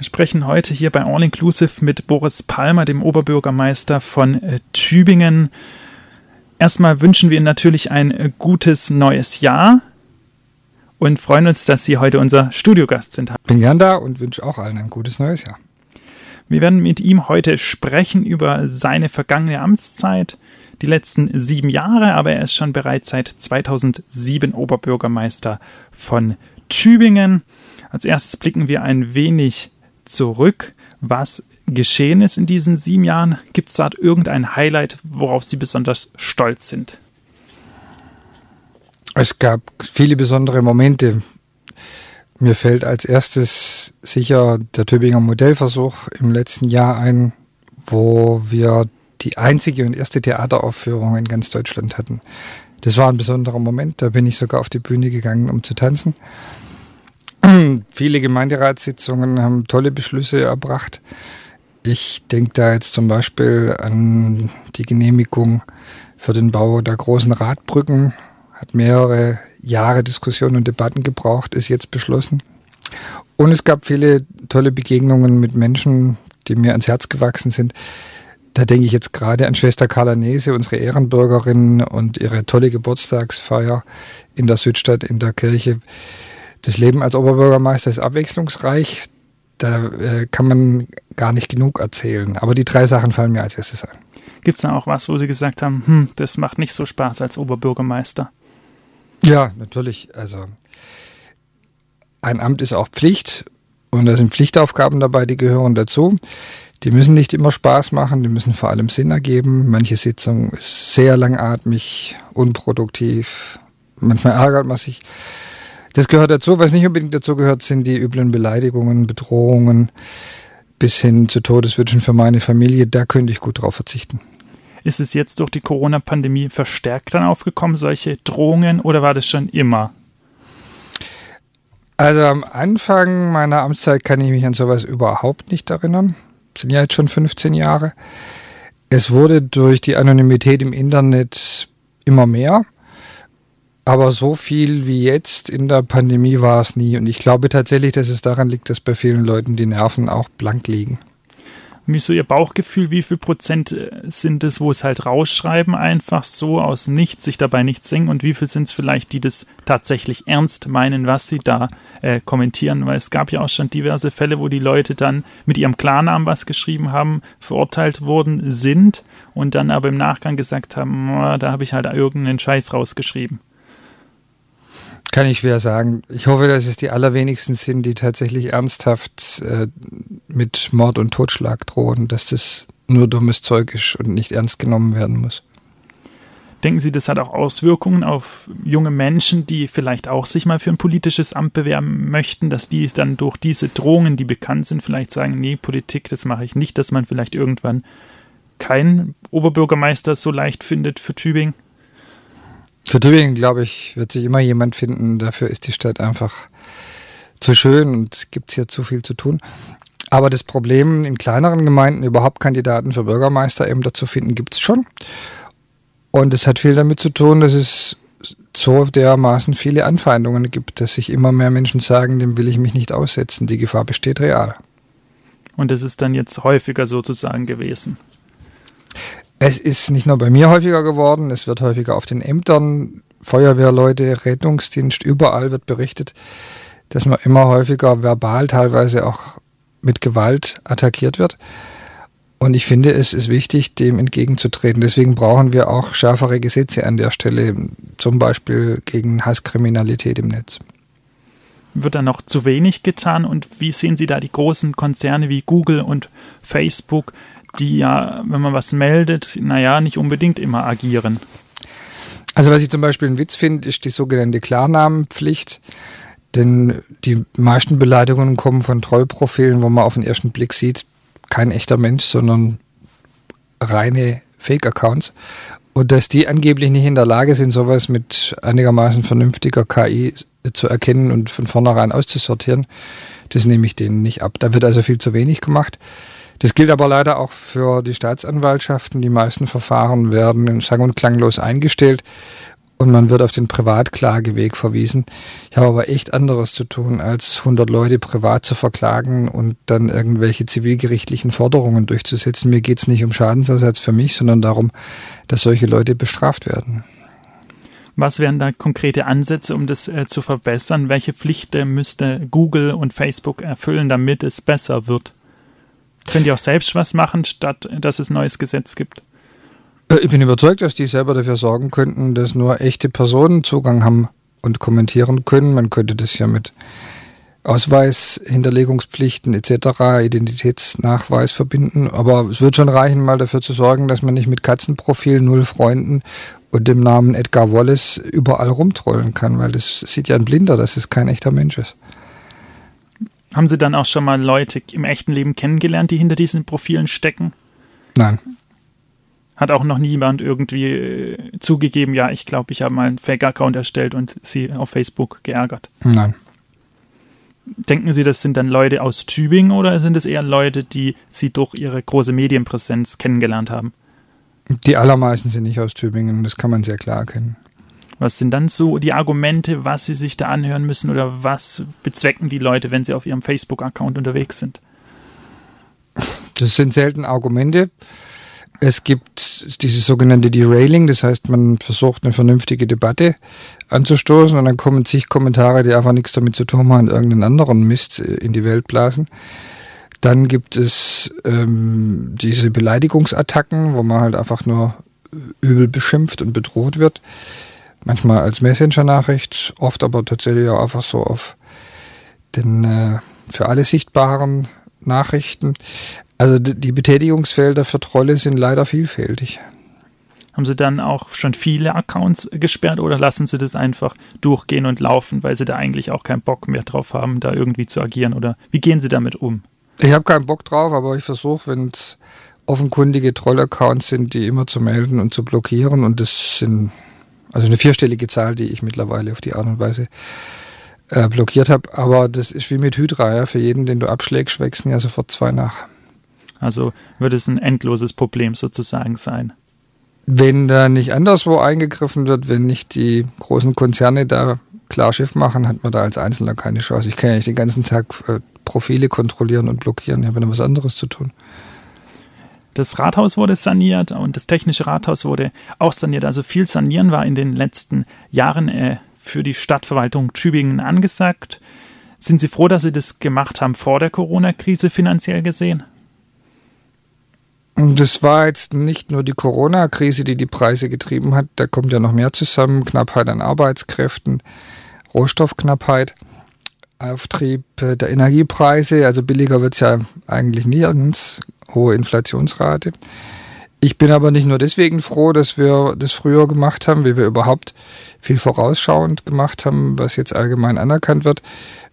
Wir sprechen heute hier bei All Inclusive mit Boris Palmer, dem Oberbürgermeister von äh, Tübingen. Erstmal wünschen wir Ihnen natürlich ein äh, gutes neues Jahr und freuen uns, dass Sie heute unser Studiogast sind. Bin gern da und wünsche auch allen ein gutes neues Jahr. Wir werden mit ihm heute sprechen über seine vergangene Amtszeit, die letzten sieben Jahre, aber er ist schon bereits seit 2007 Oberbürgermeister von Tübingen. Als erstes blicken wir ein wenig zurück, was geschehen ist in diesen sieben Jahren. Gibt es da irgendein Highlight, worauf Sie besonders stolz sind? Es gab viele besondere Momente. Mir fällt als erstes sicher der Tübinger Modellversuch im letzten Jahr ein, wo wir die einzige und erste Theateraufführung in ganz Deutschland hatten. Das war ein besonderer Moment. Da bin ich sogar auf die Bühne gegangen, um zu tanzen. Viele Gemeinderatssitzungen haben tolle Beschlüsse erbracht. Ich denke da jetzt zum Beispiel an die Genehmigung für den Bau der großen Radbrücken. Hat mehrere Jahre Diskussionen und Debatten gebraucht, ist jetzt beschlossen. Und es gab viele tolle Begegnungen mit Menschen, die mir ans Herz gewachsen sind. Da denke ich jetzt gerade an Schwester Carla Nese, unsere Ehrenbürgerin und ihre tolle Geburtstagsfeier in der Südstadt in der Kirche das Leben als Oberbürgermeister ist abwechslungsreich. Da äh, kann man gar nicht genug erzählen. Aber die drei Sachen fallen mir als erstes ein. Gibt es da auch was, wo Sie gesagt haben, hm, das macht nicht so Spaß als Oberbürgermeister? Ja, natürlich. Also ein Amt ist auch Pflicht und da sind Pflichtaufgaben dabei, die gehören dazu. Die müssen nicht immer Spaß machen, die müssen vor allem Sinn ergeben. Manche Sitzung ist sehr langatmig, unproduktiv. Manchmal ärgert man sich. Das gehört dazu. Was nicht unbedingt dazu gehört, sind die üblen Beleidigungen, Bedrohungen bis hin zu Todeswünschen für meine Familie. Da könnte ich gut drauf verzichten. Ist es jetzt durch die Corona-Pandemie verstärkt dann aufgekommen, solche Drohungen, oder war das schon immer? Also am Anfang meiner Amtszeit kann ich mich an sowas überhaupt nicht erinnern. Das sind ja jetzt schon 15 Jahre. Es wurde durch die Anonymität im Internet immer mehr. Aber so viel wie jetzt in der Pandemie war es nie. Und ich glaube tatsächlich, dass es daran liegt, dass bei vielen Leuten die Nerven auch blank liegen. Wie so Ihr Bauchgefühl, wie viel Prozent äh, sind es, wo es halt rausschreiben, einfach so aus nichts, sich dabei nichts singen und wie viel sind es vielleicht, die das tatsächlich ernst meinen, was sie da äh, kommentieren? Weil es gab ja auch schon diverse Fälle, wo die Leute dann mit ihrem Klarnamen was geschrieben haben, verurteilt worden sind und dann aber im Nachgang gesagt haben, da habe ich halt irgendeinen Scheiß rausgeschrieben. Kann ich schwer sagen. Ich hoffe, dass es die allerwenigsten sind, die tatsächlich ernsthaft äh, mit Mord und Totschlag drohen, dass das nur dummes Zeug ist und nicht ernst genommen werden muss. Denken Sie, das hat auch Auswirkungen auf junge Menschen, die vielleicht auch sich mal für ein politisches Amt bewerben möchten, dass die dann durch diese Drohungen, die bekannt sind, vielleicht sagen, nee, Politik, das mache ich nicht, dass man vielleicht irgendwann keinen Oberbürgermeister so leicht findet für Tübingen? Für Tübingen, glaube ich, wird sich immer jemand finden. Dafür ist die Stadt einfach zu schön und gibt es hier zu viel zu tun. Aber das Problem, in kleineren Gemeinden überhaupt Kandidaten für Bürgermeisterämter zu finden, gibt es schon. Und es hat viel damit zu tun, dass es so dermaßen viele Anfeindungen gibt, dass sich immer mehr Menschen sagen, dem will ich mich nicht aussetzen. Die Gefahr besteht real. Und das ist dann jetzt häufiger sozusagen gewesen. Es ist nicht nur bei mir häufiger geworden, es wird häufiger auf den Ämtern, Feuerwehrleute, Rettungsdienst, überall wird berichtet, dass man immer häufiger verbal, teilweise auch mit Gewalt attackiert wird. Und ich finde, es ist wichtig, dem entgegenzutreten. Deswegen brauchen wir auch schärfere Gesetze an der Stelle, zum Beispiel gegen Hasskriminalität im Netz. Wird da noch zu wenig getan? Und wie sehen Sie da die großen Konzerne wie Google und Facebook, die ja, wenn man was meldet, naja, nicht unbedingt immer agieren. Also was ich zum Beispiel einen Witz finde, ist die sogenannte Klarnamenpflicht. Denn die meisten Beleidigungen kommen von Trollprofilen, wo man auf den ersten Blick sieht, kein echter Mensch, sondern reine Fake-Accounts. Und dass die angeblich nicht in der Lage sind, sowas mit einigermaßen vernünftiger KI zu erkennen und von vornherein auszusortieren, das nehme ich denen nicht ab. Da wird also viel zu wenig gemacht. Das gilt aber leider auch für die Staatsanwaltschaften. Die meisten Verfahren werden sang- und klanglos eingestellt. und man wird auf den Privatklageweg verwiesen. Ich habe aber echt anderes zu tun, als 100 Leute privat zu verklagen und dann irgendwelche zivilgerichtlichen Forderungen durchzusetzen. Mir geht es nicht um Schadensersatz für mich, sondern darum, dass solche Leute bestraft werden. Was wären da konkrete Ansätze, um das äh, zu verbessern? Welche Pflichten müsste Google und Facebook erfüllen, damit es besser wird? Könnt ihr auch selbst was machen, statt dass es neues Gesetz gibt? Äh, ich bin überzeugt, dass die selber dafür sorgen könnten, dass nur echte Personen Zugang haben und kommentieren können. Man könnte das ja mit Ausweis, Hinterlegungspflichten etc., Identitätsnachweis verbinden. Aber es wird schon reichen, mal dafür zu sorgen, dass man nicht mit Katzenprofil, null Freunden und dem Namen Edgar Wallace überall rumtrollen kann, weil das sieht ja ein Blinder, dass es kein echter Mensch ist. Haben Sie dann auch schon mal Leute im echten Leben kennengelernt, die hinter diesen Profilen stecken? Nein. Hat auch noch niemand irgendwie äh, zugegeben, ja, ich glaube, ich habe mal einen Fake-Account erstellt und sie auf Facebook geärgert. Nein. Denken Sie, das sind dann Leute aus Tübingen oder sind es eher Leute, die Sie durch Ihre große Medienpräsenz kennengelernt haben? Die allermeisten sind nicht aus Tübingen, das kann man sehr klar erkennen. Was sind dann so die Argumente, was Sie sich da anhören müssen oder was bezwecken die Leute, wenn sie auf ihrem Facebook-Account unterwegs sind? Das sind selten Argumente. Es gibt dieses sogenannte Derailing, das heißt, man versucht eine vernünftige Debatte anzustoßen und dann kommen zig Kommentare, die einfach nichts damit zu tun haben, irgendeinen anderen Mist äh, in die Welt blasen. Dann gibt es ähm, diese Beleidigungsattacken, wo man halt einfach nur übel beschimpft und bedroht wird. Manchmal als Messenger-Nachricht, oft aber tatsächlich auch einfach so auf den äh, für alle sichtbaren Nachrichten. Also die Betätigungsfelder für Trolle sind leider vielfältig. Haben Sie dann auch schon viele Accounts gesperrt oder lassen Sie das einfach durchgehen und laufen, weil Sie da eigentlich auch keinen Bock mehr drauf haben, da irgendwie zu agieren? Oder wie gehen Sie damit um? Ich habe keinen Bock drauf, aber ich versuche, wenn es offenkundige Troll-Accounts sind, die immer zu melden und zu blockieren. Und das sind also eine vierstellige Zahl, die ich mittlerweile auf die Art und Weise äh, blockiert habe. Aber das ist wie mit Hydra. Ja? Für jeden, den du abschlägst, wechseln ja sofort zwei nach. Also wird es ein endloses Problem sozusagen sein. Wenn da nicht anderswo eingegriffen wird, wenn nicht die großen Konzerne da klar Schiff machen, hat man da als Einzelner keine Chance. Ich kann ja nicht den ganzen Tag äh, Profile kontrollieren und blockieren. Ich habe noch was anderes zu tun. Das Rathaus wurde saniert und das technische Rathaus wurde auch saniert. Also viel Sanieren war in den letzten Jahren äh, für die Stadtverwaltung Tübingen angesagt. Sind Sie froh, dass Sie das gemacht haben vor der Corona-Krise finanziell gesehen? Das war jetzt nicht nur die Corona-Krise, die die Preise getrieben hat. Da kommt ja noch mehr zusammen. Knappheit an Arbeitskräften, Rohstoffknappheit, Auftrieb der Energiepreise. Also billiger wird es ja eigentlich nirgends. Hohe Inflationsrate. Ich bin aber nicht nur deswegen froh, dass wir das früher gemacht haben, wie wir überhaupt viel vorausschauend gemacht haben, was jetzt allgemein anerkannt wird,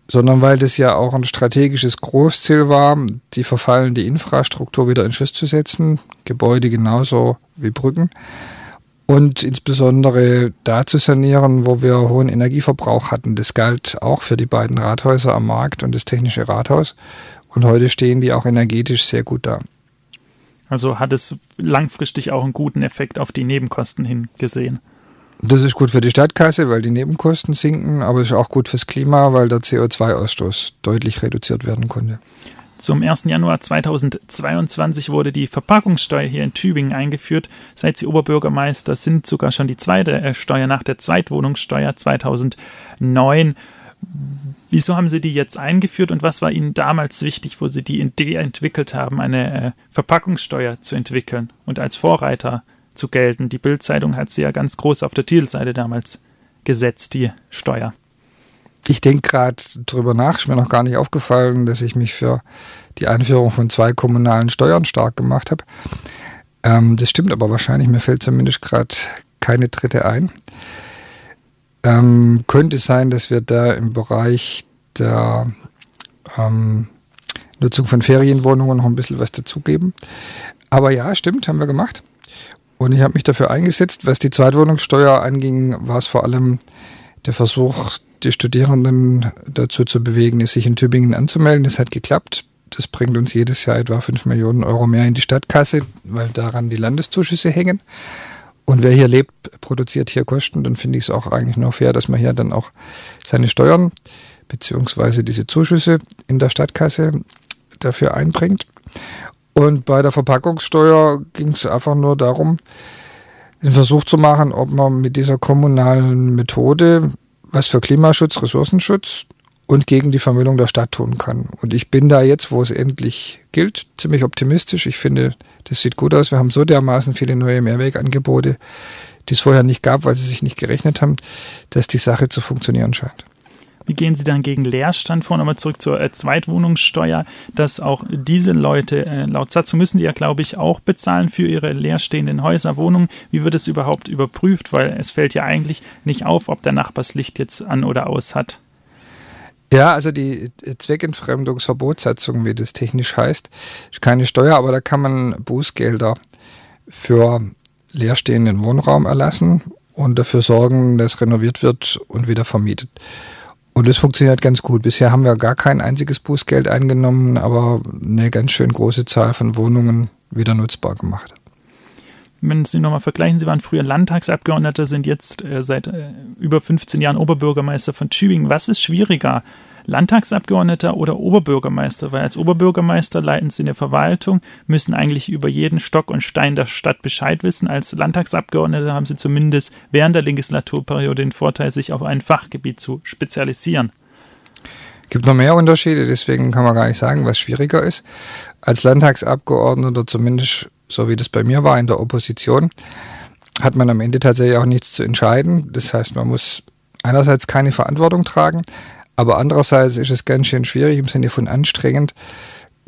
sondern weil das ja auch ein strategisches Großziel war, die verfallende Infrastruktur wieder in Schuss zu setzen, Gebäude genauso wie Brücken und insbesondere da zu sanieren, wo wir hohen Energieverbrauch hatten. Das galt auch für die beiden Rathäuser am Markt und das technische Rathaus und heute stehen die auch energetisch sehr gut da. Also hat es langfristig auch einen guten Effekt auf die Nebenkosten hingesehen. Das ist gut für die Stadtkasse, weil die Nebenkosten sinken, aber es ist auch gut fürs Klima, weil der CO2-Ausstoß deutlich reduziert werden konnte. Zum 1. Januar 2022 wurde die Verpackungssteuer hier in Tübingen eingeführt. Seit Sie Oberbürgermeister sind sogar schon die zweite äh, Steuer nach der Zweitwohnungssteuer 2009. Wieso haben Sie die jetzt eingeführt und was war Ihnen damals wichtig, wo Sie die Idee entwickelt haben, eine äh, Verpackungssteuer zu entwickeln und als Vorreiter zu gelten. Die Bildzeitung hat sie ja ganz groß auf der Titelseite damals gesetzt, die Steuer. Ich denke gerade drüber nach, ist mir noch gar nicht aufgefallen, dass ich mich für die Einführung von zwei kommunalen Steuern stark gemacht habe. Ähm, das stimmt aber wahrscheinlich, mir fällt zumindest gerade keine dritte ein. Ähm, könnte sein, dass wir da im Bereich der ähm, Nutzung von Ferienwohnungen noch ein bisschen was dazugeben. Aber ja, stimmt, haben wir gemacht. Und ich habe mich dafür eingesetzt. Was die Zweitwohnungssteuer anging, war es vor allem der Versuch, die Studierenden dazu zu bewegen, sich in Tübingen anzumelden. Das hat geklappt. Das bringt uns jedes Jahr etwa 5 Millionen Euro mehr in die Stadtkasse, weil daran die Landeszuschüsse hängen. Und wer hier lebt, produziert hier Kosten. Dann finde ich es auch eigentlich nur fair, dass man hier dann auch seine Steuern beziehungsweise diese Zuschüsse in der Stadtkasse dafür einbringt. Und bei der Verpackungssteuer ging es einfach nur darum, den Versuch zu machen, ob man mit dieser kommunalen Methode was für Klimaschutz, Ressourcenschutz und gegen die Vermüllung der Stadt tun kann. Und ich bin da jetzt, wo es endlich gilt, ziemlich optimistisch. Ich finde, das sieht gut aus. Wir haben so dermaßen viele neue Mehrwegangebote, die es vorher nicht gab, weil sie sich nicht gerechnet haben, dass die Sache zu funktionieren scheint. Wie gehen Sie dann gegen Leerstand vor? Nochmal zurück zur äh, Zweitwohnungssteuer, dass auch diese Leute, äh, laut Satzung müssen die ja, glaube ich, auch bezahlen für ihre leerstehenden Häuser, Wohnungen. Wie wird es überhaupt überprüft? Weil es fällt ja eigentlich nicht auf, ob der Nachbar das Licht jetzt an oder aus hat. Ja, also die Zweckentfremdungsverbotssatzung, wie das technisch heißt, ist keine Steuer, aber da kann man Bußgelder für leerstehenden Wohnraum erlassen und dafür sorgen, dass renoviert wird und wieder vermietet. Und es funktioniert ganz gut. Bisher haben wir gar kein einziges Bußgeld eingenommen, aber eine ganz schön große Zahl von Wohnungen wieder nutzbar gemacht. Wenn Sie nochmal vergleichen, Sie waren früher Landtagsabgeordneter, sind jetzt äh, seit äh, über 15 Jahren Oberbürgermeister von Tübingen. Was ist schwieriger, Landtagsabgeordneter oder Oberbürgermeister, weil als Oberbürgermeister leiten sie eine Verwaltung, müssen eigentlich über jeden Stock und Stein der Stadt Bescheid wissen. Als Landtagsabgeordneter haben sie zumindest während der Legislaturperiode den Vorteil, sich auf ein Fachgebiet zu spezialisieren. Es gibt noch mehr Unterschiede, deswegen kann man gar nicht sagen, was schwieriger ist. Als Landtagsabgeordneter, zumindest so wie das bei mir war in der Opposition, hat man am Ende tatsächlich auch nichts zu entscheiden. Das heißt, man muss einerseits keine Verantwortung tragen, aber andererseits ist es ganz schön schwierig im Sinne von anstrengend,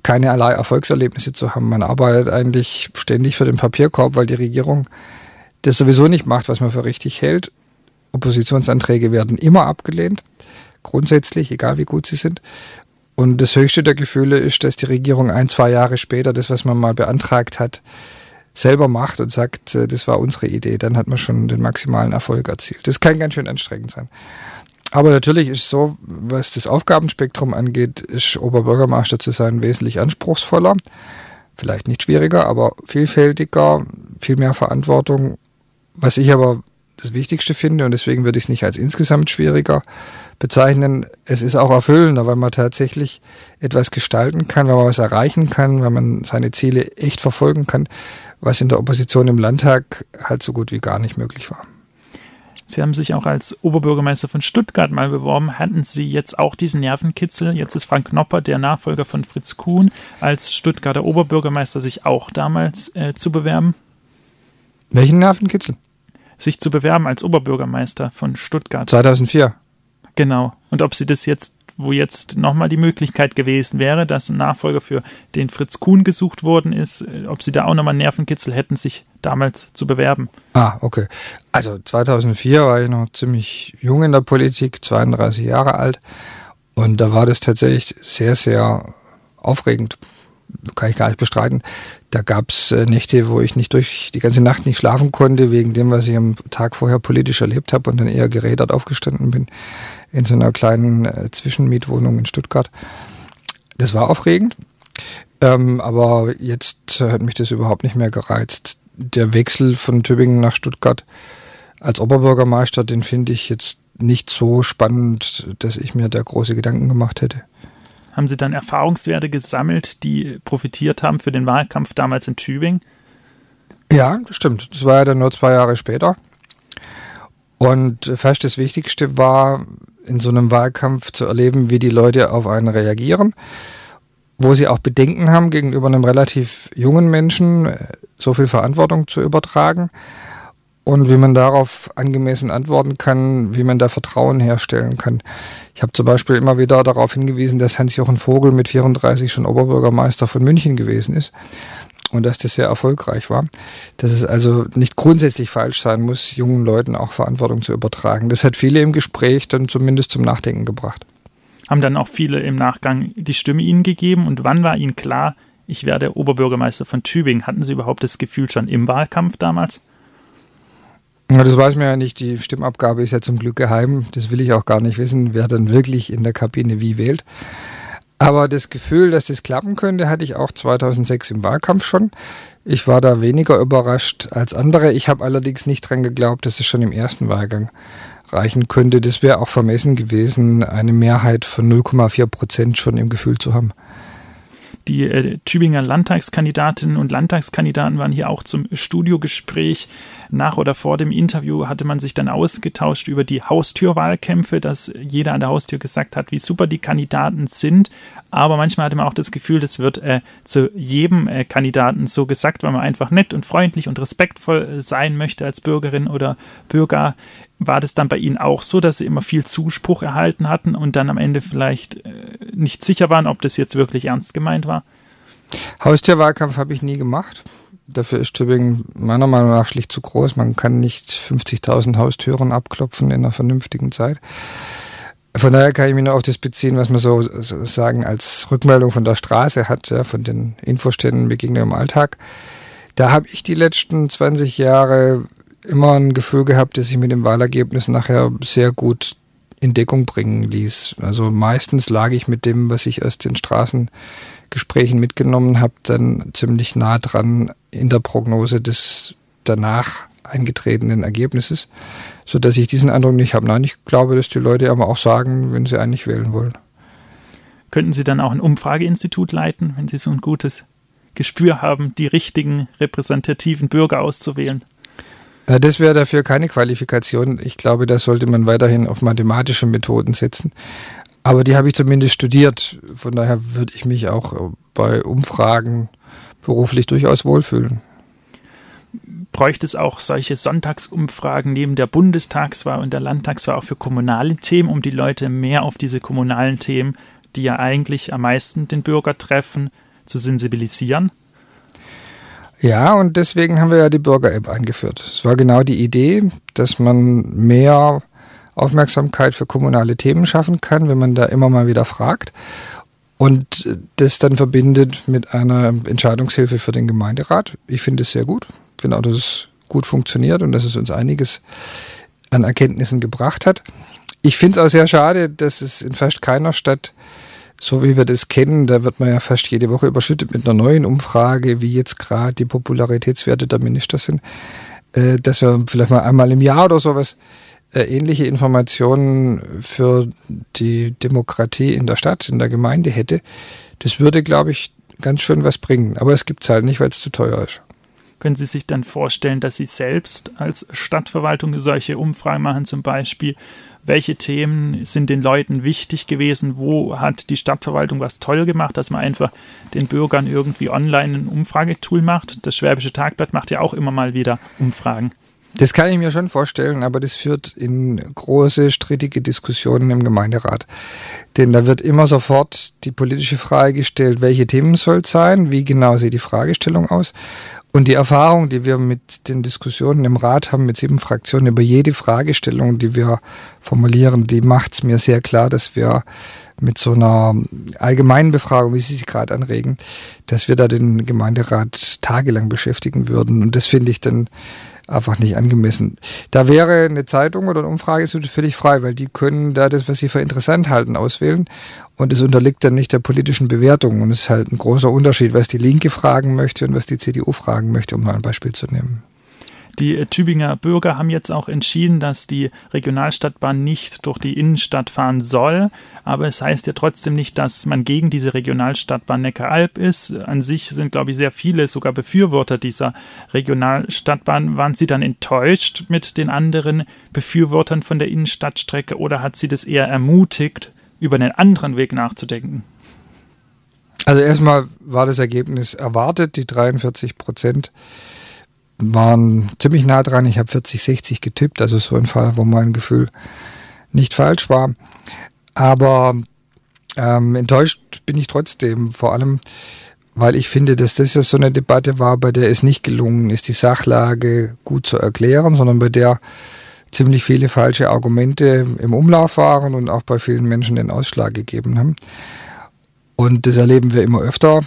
keinerlei Erfolgserlebnisse zu haben. Man arbeitet eigentlich ständig für den Papierkorb, weil die Regierung das sowieso nicht macht, was man für richtig hält. Oppositionsanträge werden immer abgelehnt, grundsätzlich, egal wie gut sie sind. Und das höchste der Gefühle ist, dass die Regierung ein, zwei Jahre später das, was man mal beantragt hat, selber macht und sagt, äh, das war unsere Idee. Dann hat man schon den maximalen Erfolg erzielt. Das kann ganz schön anstrengend sein. Aber natürlich ist so, was das Aufgabenspektrum angeht, ist Oberbürgermeister zu sein wesentlich anspruchsvoller. Vielleicht nicht schwieriger, aber vielfältiger, viel mehr Verantwortung. Was ich aber das Wichtigste finde, und deswegen würde ich es nicht als insgesamt schwieriger bezeichnen, es ist auch erfüllender, weil man tatsächlich etwas gestalten kann, weil man was erreichen kann, weil man seine Ziele echt verfolgen kann, was in der Opposition im Landtag halt so gut wie gar nicht möglich war. Sie haben sich auch als Oberbürgermeister von Stuttgart mal beworben. Hatten Sie jetzt auch diesen Nervenkitzel? Jetzt ist Frank Knopper, der Nachfolger von Fritz Kuhn, als Stuttgarter Oberbürgermeister sich auch damals äh, zu bewerben? Welchen Nervenkitzel? Sich zu bewerben als Oberbürgermeister von Stuttgart. 2004. Genau. Und ob Sie das jetzt wo jetzt nochmal die Möglichkeit gewesen wäre, dass ein Nachfolger für den Fritz Kuhn gesucht worden ist, äh, ob sie da auch nochmal Nervenkitzel hätten, sich damals zu bewerben. Ah, okay. Also 2004 war ich noch ziemlich jung in der Politik, 32 Jahre alt. Und da war das tatsächlich sehr, sehr aufregend. Kann ich gar nicht bestreiten. Da gab es äh, Nächte, wo ich nicht durch die ganze Nacht nicht schlafen konnte, wegen dem, was ich am Tag vorher politisch erlebt habe und dann eher gerädert aufgestanden bin in so einer kleinen äh, Zwischenmietwohnung in Stuttgart. Das war aufregend, ähm, aber jetzt hat mich das überhaupt nicht mehr gereizt. Der Wechsel von Tübingen nach Stuttgart als Oberbürgermeister, den finde ich jetzt nicht so spannend, dass ich mir da große Gedanken gemacht hätte. Haben Sie dann Erfahrungswerte gesammelt, die profitiert haben für den Wahlkampf damals in Tübingen? Ja, das stimmt. Das war ja dann nur zwei Jahre später. Und fast das Wichtigste war, in so einem Wahlkampf zu erleben, wie die Leute auf einen reagieren, wo sie auch Bedenken haben, gegenüber einem relativ jungen Menschen äh, so viel Verantwortung zu übertragen und wie man darauf angemessen antworten kann, wie man da Vertrauen herstellen kann. Ich habe zum Beispiel immer wieder darauf hingewiesen, dass Hans-Jochen Vogel mit 34 schon Oberbürgermeister von München gewesen ist und dass das sehr erfolgreich war. Dass es also nicht grundsätzlich falsch sein muss, jungen Leuten auch Verantwortung zu übertragen. Das hat viele im Gespräch dann zumindest zum Nachdenken gebracht. Haben dann auch viele im Nachgang die Stimme Ihnen gegeben und wann war Ihnen klar, ich werde Oberbürgermeister von Tübingen? Hatten Sie überhaupt das Gefühl schon im Wahlkampf damals? Ja, das weiß man ja nicht. Die Stimmabgabe ist ja zum Glück geheim. Das will ich auch gar nicht wissen, wer dann wirklich in der Kabine wie wählt. Aber das Gefühl, dass das klappen könnte, hatte ich auch 2006 im Wahlkampf schon. Ich war da weniger überrascht als andere. Ich habe allerdings nicht dran geglaubt, dass es schon im ersten Wahlgang reichen könnte. Das wäre auch vermessen gewesen, eine Mehrheit von 0,4 Prozent schon im Gefühl zu haben. Die äh, Tübinger Landtagskandidatinnen und Landtagskandidaten waren hier auch zum Studiogespräch. Nach oder vor dem Interview hatte man sich dann ausgetauscht über die Haustürwahlkämpfe, dass jeder an der Haustür gesagt hat, wie super die Kandidaten sind. Aber manchmal hatte man auch das Gefühl, das wird äh, zu jedem äh, Kandidaten so gesagt, weil man einfach nett und freundlich und respektvoll sein möchte als Bürgerin oder Bürger. War das dann bei Ihnen auch so, dass Sie immer viel Zuspruch erhalten hatten und dann am Ende vielleicht äh, nicht sicher waren, ob das jetzt wirklich ernst gemeint war? Haustierwahlkampf habe ich nie gemacht. Dafür ist Tübingen meiner Meinung nach schlicht zu groß. Man kann nicht 50.000 Haustüren abklopfen in einer vernünftigen Zeit. Von daher kann ich mich nur auf das beziehen, was man so, so sagen als Rückmeldung von der Straße hat, ja, von den Infoständen Begegnungen im Alltag. Da habe ich die letzten 20 Jahre immer ein Gefühl gehabt, dass ich mit dem Wahlergebnis nachher sehr gut in Deckung bringen ließ. Also meistens lag ich mit dem, was ich aus den Straßengesprächen mitgenommen habe, dann ziemlich nah dran in der Prognose des danach eingetretenen Ergebnisses, so dass ich diesen Eindruck nicht habe. Nein, ich glaube, dass die Leute aber auch sagen, wenn sie eigentlich wählen wollen. Könnten Sie dann auch ein Umfrageinstitut leiten, wenn Sie so ein gutes Gespür haben, die richtigen repräsentativen Bürger auszuwählen? Das wäre dafür keine Qualifikation. Ich glaube, da sollte man weiterhin auf mathematische Methoden setzen. Aber die habe ich zumindest studiert. Von daher würde ich mich auch bei Umfragen beruflich durchaus wohlfühlen. Bräuchte es auch solche Sonntagsumfragen neben der Bundestagswahl und der Landtagswahl auch für kommunale Themen, um die Leute mehr auf diese kommunalen Themen, die ja eigentlich am meisten den Bürger treffen, zu sensibilisieren? Ja, und deswegen haben wir ja die Bürger-App eingeführt. Es war genau die Idee, dass man mehr Aufmerksamkeit für kommunale Themen schaffen kann, wenn man da immer mal wieder fragt und das dann verbindet mit einer Entscheidungshilfe für den Gemeinderat. Ich finde es sehr gut. Ich finde auch, dass es gut funktioniert und dass es uns einiges an Erkenntnissen gebracht hat. Ich finde es auch sehr schade, dass es in fast keiner Stadt so wie wir das kennen, da wird man ja fast jede Woche überschüttet mit einer neuen Umfrage, wie jetzt gerade die Popularitätswerte der Minister sind, äh, dass wir vielleicht mal einmal im Jahr oder sowas äh, ähnliche Informationen für die Demokratie in der Stadt, in der Gemeinde hätte. Das würde, glaube ich, ganz schön was bringen. Aber es gibt es halt nicht, weil es zu teuer ist. Können Sie sich dann vorstellen, dass Sie selbst als Stadtverwaltung solche Umfragen machen, zum Beispiel, welche Themen sind den Leuten wichtig gewesen, wo hat die Stadtverwaltung was toll gemacht, dass man einfach den Bürgern irgendwie online ein Umfragetool macht. Das Schwäbische Tagblatt macht ja auch immer mal wieder Umfragen. Das kann ich mir schon vorstellen, aber das führt in große, strittige Diskussionen im Gemeinderat. Denn da wird immer sofort die politische Frage gestellt, welche Themen soll es sein, wie genau sieht die Fragestellung aus. Und die Erfahrung, die wir mit den Diskussionen im Rat haben, mit sieben Fraktionen über jede Fragestellung, die wir formulieren, die macht es mir sehr klar, dass wir mit so einer allgemeinen Befragung, wie Sie sich gerade anregen, dass wir da den Gemeinderat tagelang beschäftigen würden. Und das finde ich dann einfach nicht angemessen. Da wäre eine Zeitung oder eine Umfrageinstitut völlig frei, weil die können da das, was sie für interessant halten, auswählen. Und es unterliegt dann nicht der politischen Bewertung. Und es ist halt ein großer Unterschied, was die Linke fragen möchte und was die CDU fragen möchte, um mal ein Beispiel zu nehmen. Die Tübinger Bürger haben jetzt auch entschieden, dass die Regionalstadtbahn nicht durch die Innenstadt fahren soll. Aber es heißt ja trotzdem nicht, dass man gegen diese Regionalstadtbahn Neckaralb ist. An sich sind, glaube ich, sehr viele sogar Befürworter dieser Regionalstadtbahn. Waren Sie dann enttäuscht mit den anderen Befürwortern von der Innenstadtstrecke oder hat Sie das eher ermutigt, über einen anderen Weg nachzudenken? Also erstmal war das Ergebnis erwartet, die 43 Prozent waren ziemlich nah dran. Ich habe 40, 60 getippt, also so ein Fall, wo mein Gefühl nicht falsch war. Aber ähm, enttäuscht bin ich trotzdem, vor allem, weil ich finde, dass das ja so eine Debatte war, bei der es nicht gelungen ist, die Sachlage gut zu erklären, sondern bei der ziemlich viele falsche Argumente im Umlauf waren und auch bei vielen Menschen den Ausschlag gegeben haben. Und das erleben wir immer öfter.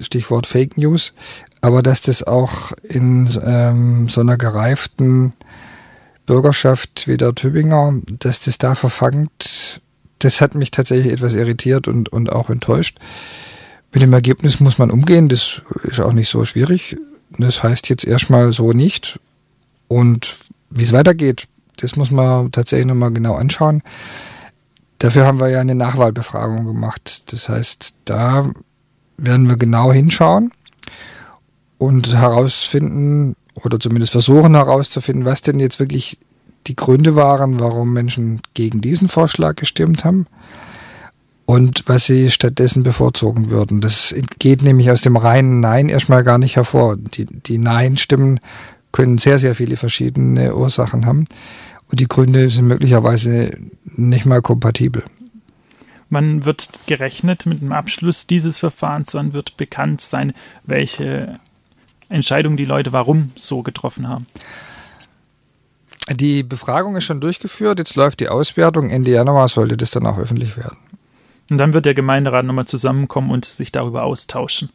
Stichwort Fake News aber dass das auch in ähm, so einer gereiften Bürgerschaft wie der Tübinger, dass das da verfangt das hat mich tatsächlich etwas irritiert und, und auch enttäuscht. Mit dem Ergebnis muss man umgehen, das ist auch nicht so schwierig. Das heißt jetzt erstmal so nicht. Und wie es weitergeht, das muss man tatsächlich nochmal genau anschauen. Dafür haben wir ja eine Nachwahlbefragung gemacht. Das heißt, da werden wir genau hinschauen und herausfinden oder zumindest versuchen herauszufinden, was denn jetzt wirklich die Gründe waren, warum Menschen gegen diesen Vorschlag gestimmt haben und was sie stattdessen bevorzugen würden. Das geht nämlich aus dem reinen Nein erstmal gar nicht hervor. Die, die Nein-Stimmen können sehr, sehr viele verschiedene Ursachen haben und die Gründe sind möglicherweise nicht mal kompatibel. Man wird gerechnet mit dem Abschluss dieses Verfahrens, wann wird bekannt sein, welche Entscheidung die Leute warum so getroffen haben. Die Befragung ist schon durchgeführt, jetzt läuft die Auswertung. Ende Januar sollte das dann auch öffentlich werden. Und dann wird der Gemeinderat nochmal zusammenkommen und sich darüber austauschen.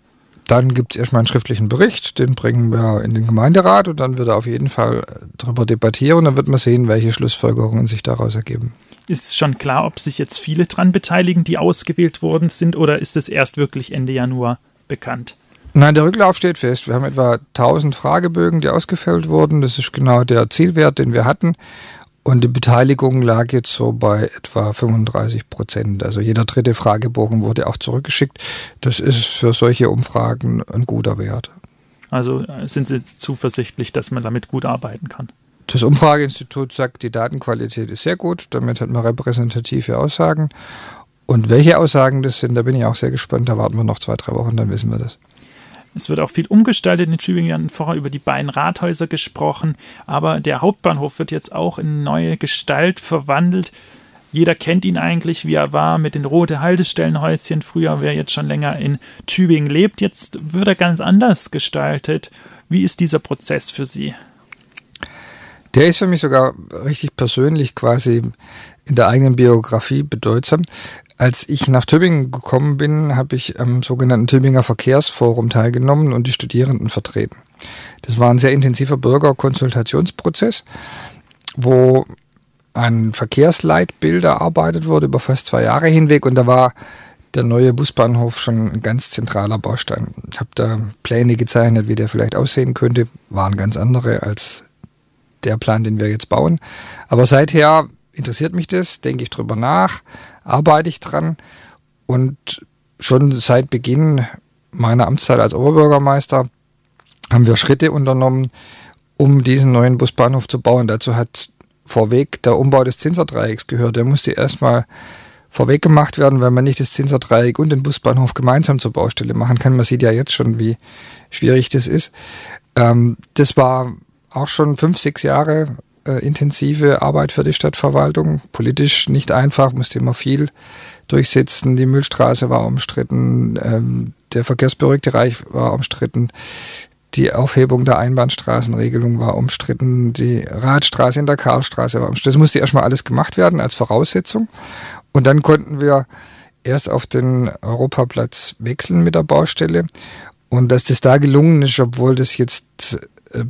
Dann gibt es erstmal einen schriftlichen Bericht, den bringen wir in den Gemeinderat und dann wird er auf jeden Fall darüber debattieren. Dann wird man sehen, welche Schlussfolgerungen sich daraus ergeben. Ist schon klar, ob sich jetzt viele dran beteiligen, die ausgewählt worden sind, oder ist es erst wirklich Ende Januar bekannt? Nein, der Rücklauf steht fest. Wir haben etwa 1000 Fragebögen, die ausgefüllt wurden. Das ist genau der Zielwert, den wir hatten. Und die Beteiligung lag jetzt so bei etwa 35 Prozent. Also jeder dritte Fragebogen wurde auch zurückgeschickt. Das ist für solche Umfragen ein guter Wert. Also äh, sind Sie zuversichtlich, dass man damit gut arbeiten kann? Das Umfrageinstitut sagt, die Datenqualität ist sehr gut. Damit hat man repräsentative Aussagen. Und welche Aussagen das sind, da bin ich auch sehr gespannt. Da warten wir noch zwei, drei Wochen, dann wissen wir das. Es wird auch viel umgestaltet in Tübingen. Wir hatten vorher über die beiden Rathäuser gesprochen, aber der Hauptbahnhof wird jetzt auch in neue Gestalt verwandelt. Jeder kennt ihn eigentlich, wie er war, mit den roten Haltestellenhäuschen. Früher, wer jetzt schon länger in Tübingen lebt, jetzt wird er ganz anders gestaltet. Wie ist dieser Prozess für Sie? Der ist für mich sogar richtig persönlich quasi in der eigenen Biografie bedeutsam. Als ich nach Tübingen gekommen bin, habe ich am sogenannten Tübinger Verkehrsforum teilgenommen und die Studierenden vertreten. Das war ein sehr intensiver Bürgerkonsultationsprozess, wo ein Verkehrsleitbild erarbeitet wurde über fast zwei Jahre hinweg und da war der neue Busbahnhof schon ein ganz zentraler Baustein. Ich habe da Pläne gezeichnet, wie der vielleicht aussehen könnte, waren ganz andere als der Plan, den wir jetzt bauen. Aber seither interessiert mich das, denke ich drüber nach, arbeite ich dran und schon seit Beginn meiner Amtszeit als Oberbürgermeister haben wir Schritte unternommen, um diesen neuen Busbahnhof zu bauen. Dazu hat vorweg der Umbau des Zinsertreiecks gehört. Der musste erstmal vorweg gemacht werden, weil man nicht das Zinsertreieck und den Busbahnhof gemeinsam zur Baustelle machen kann. Man sieht ja jetzt schon, wie schwierig das ist. Ähm, das war auch schon fünf, sechs Jahre äh, intensive Arbeit für die Stadtverwaltung. Politisch nicht einfach, musste immer viel durchsetzen. Die Müllstraße war umstritten, ähm, der verkehrsberuhigte Reich war umstritten, die Aufhebung der Einbahnstraßenregelung war umstritten, die Radstraße in der Karlstraße war umstritten. Das musste erstmal alles gemacht werden als Voraussetzung. Und dann konnten wir erst auf den Europaplatz wechseln mit der Baustelle. Und dass das da gelungen ist, obwohl das jetzt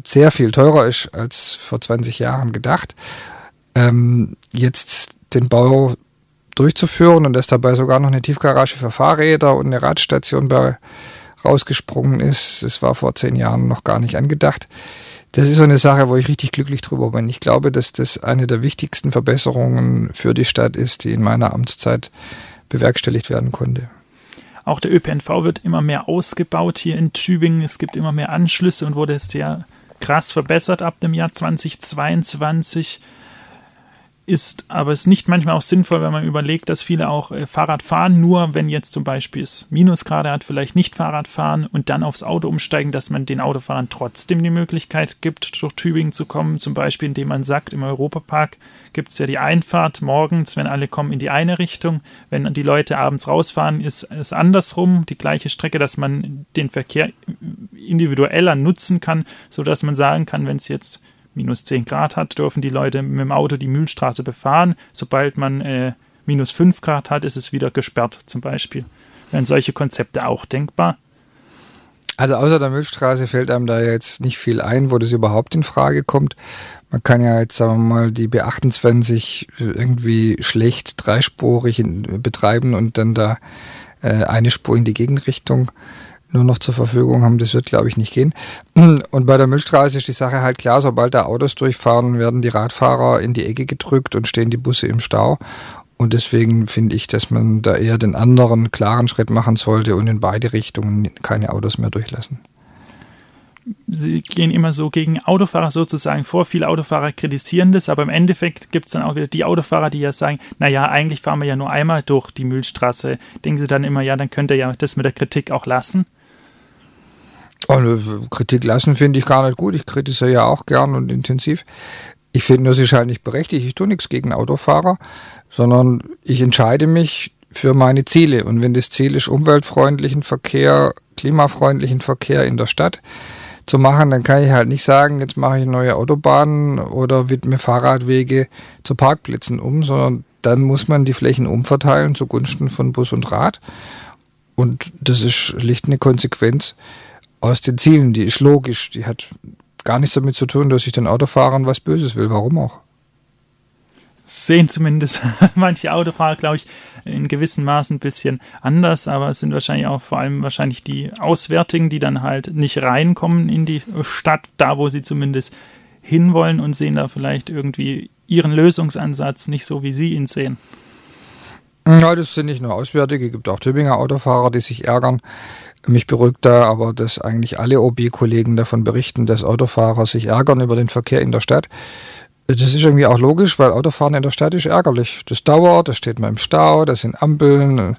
sehr viel teurer ist als vor 20 Jahren gedacht, ähm, jetzt den Bau durchzuführen und dass dabei sogar noch eine Tiefgarage für Fahrräder und eine Radstation bei rausgesprungen ist. Das war vor zehn Jahren noch gar nicht angedacht. Das ist so eine Sache, wo ich richtig glücklich drüber bin. Ich glaube, dass das eine der wichtigsten Verbesserungen für die Stadt ist, die in meiner Amtszeit bewerkstelligt werden konnte. Auch der ÖPNV wird immer mehr ausgebaut hier in Tübingen. Es gibt immer mehr Anschlüsse und wurde sehr krass verbessert ab dem Jahr 2022 ist aber es nicht manchmal auch sinnvoll, wenn man überlegt, dass viele auch äh, Fahrrad fahren, nur wenn jetzt zum Beispiel es Minusgrade hat, vielleicht nicht Fahrrad fahren und dann aufs Auto umsteigen, dass man den Autofahrern trotzdem die Möglichkeit gibt, durch Tübingen zu kommen, zum Beispiel indem man sagt, im Europapark gibt es ja die Einfahrt morgens, wenn alle kommen in die eine Richtung, wenn die Leute abends rausfahren, ist es andersrum, die gleiche Strecke, dass man den Verkehr individueller nutzen kann, sodass man sagen kann, wenn es jetzt minus 10 Grad hat, dürfen die Leute mit dem Auto die Mühlstraße befahren. Sobald man äh, minus 5 Grad hat, ist es wieder gesperrt zum Beispiel. Wären solche Konzepte auch denkbar? Also außer der Milchstraße fällt einem da jetzt nicht viel ein, wo das überhaupt in Frage kommt. Man kann ja jetzt, sagen wir mal, die B28 irgendwie schlecht dreispurig betreiben und dann da äh, eine Spur in die Gegenrichtung nur noch zur Verfügung haben. Das wird, glaube ich, nicht gehen. Und bei der Milchstraße ist die Sache halt klar, sobald da Autos durchfahren, werden die Radfahrer in die Ecke gedrückt und stehen die Busse im Stau. Und deswegen finde ich, dass man da eher den anderen klaren Schritt machen sollte und in beide Richtungen keine Autos mehr durchlassen. Sie gehen immer so gegen Autofahrer sozusagen vor. Viele Autofahrer kritisieren das, aber im Endeffekt gibt es dann auch wieder die Autofahrer, die ja sagen, naja, eigentlich fahren wir ja nur einmal durch die Mühlstraße. Denken Sie dann immer, ja, dann könnt ihr ja das mit der Kritik auch lassen. Oh, Kritik lassen finde ich gar nicht gut. Ich kritisiere ja auch gern und intensiv. Ich finde sie ist halt nicht berechtigt. Ich tue nichts gegen Autofahrer, sondern ich entscheide mich für meine Ziele. Und wenn das Ziel ist, umweltfreundlichen Verkehr, klimafreundlichen Verkehr in der Stadt zu machen, dann kann ich halt nicht sagen, jetzt mache ich neue Autobahnen oder widme Fahrradwege zu Parkplätzen um, sondern dann muss man die Flächen umverteilen zugunsten von Bus und Rad. Und das ist schlicht eine Konsequenz aus den Zielen. Die ist logisch. Die hat gar nichts damit zu tun, dass ich den Autofahrern was Böses will. Warum auch? Sehen zumindest manche Autofahrer, glaube ich, in gewissen Maßen ein bisschen anders, aber es sind wahrscheinlich auch vor allem wahrscheinlich die Auswärtigen, die dann halt nicht reinkommen in die Stadt, da wo sie zumindest hinwollen und sehen da vielleicht irgendwie ihren Lösungsansatz nicht so, wie sie ihn sehen. Ja, das sind nicht nur Auswärtige, es gibt auch Tübinger Autofahrer, die sich ärgern. Mich beruhigt da aber, dass eigentlich alle OB-Kollegen davon berichten, dass Autofahrer sich ärgern über den Verkehr in der Stadt. Das ist irgendwie auch logisch, weil Autofahren in der Stadt ist ärgerlich. Das dauert, da steht man im Stau, da sind Ampeln,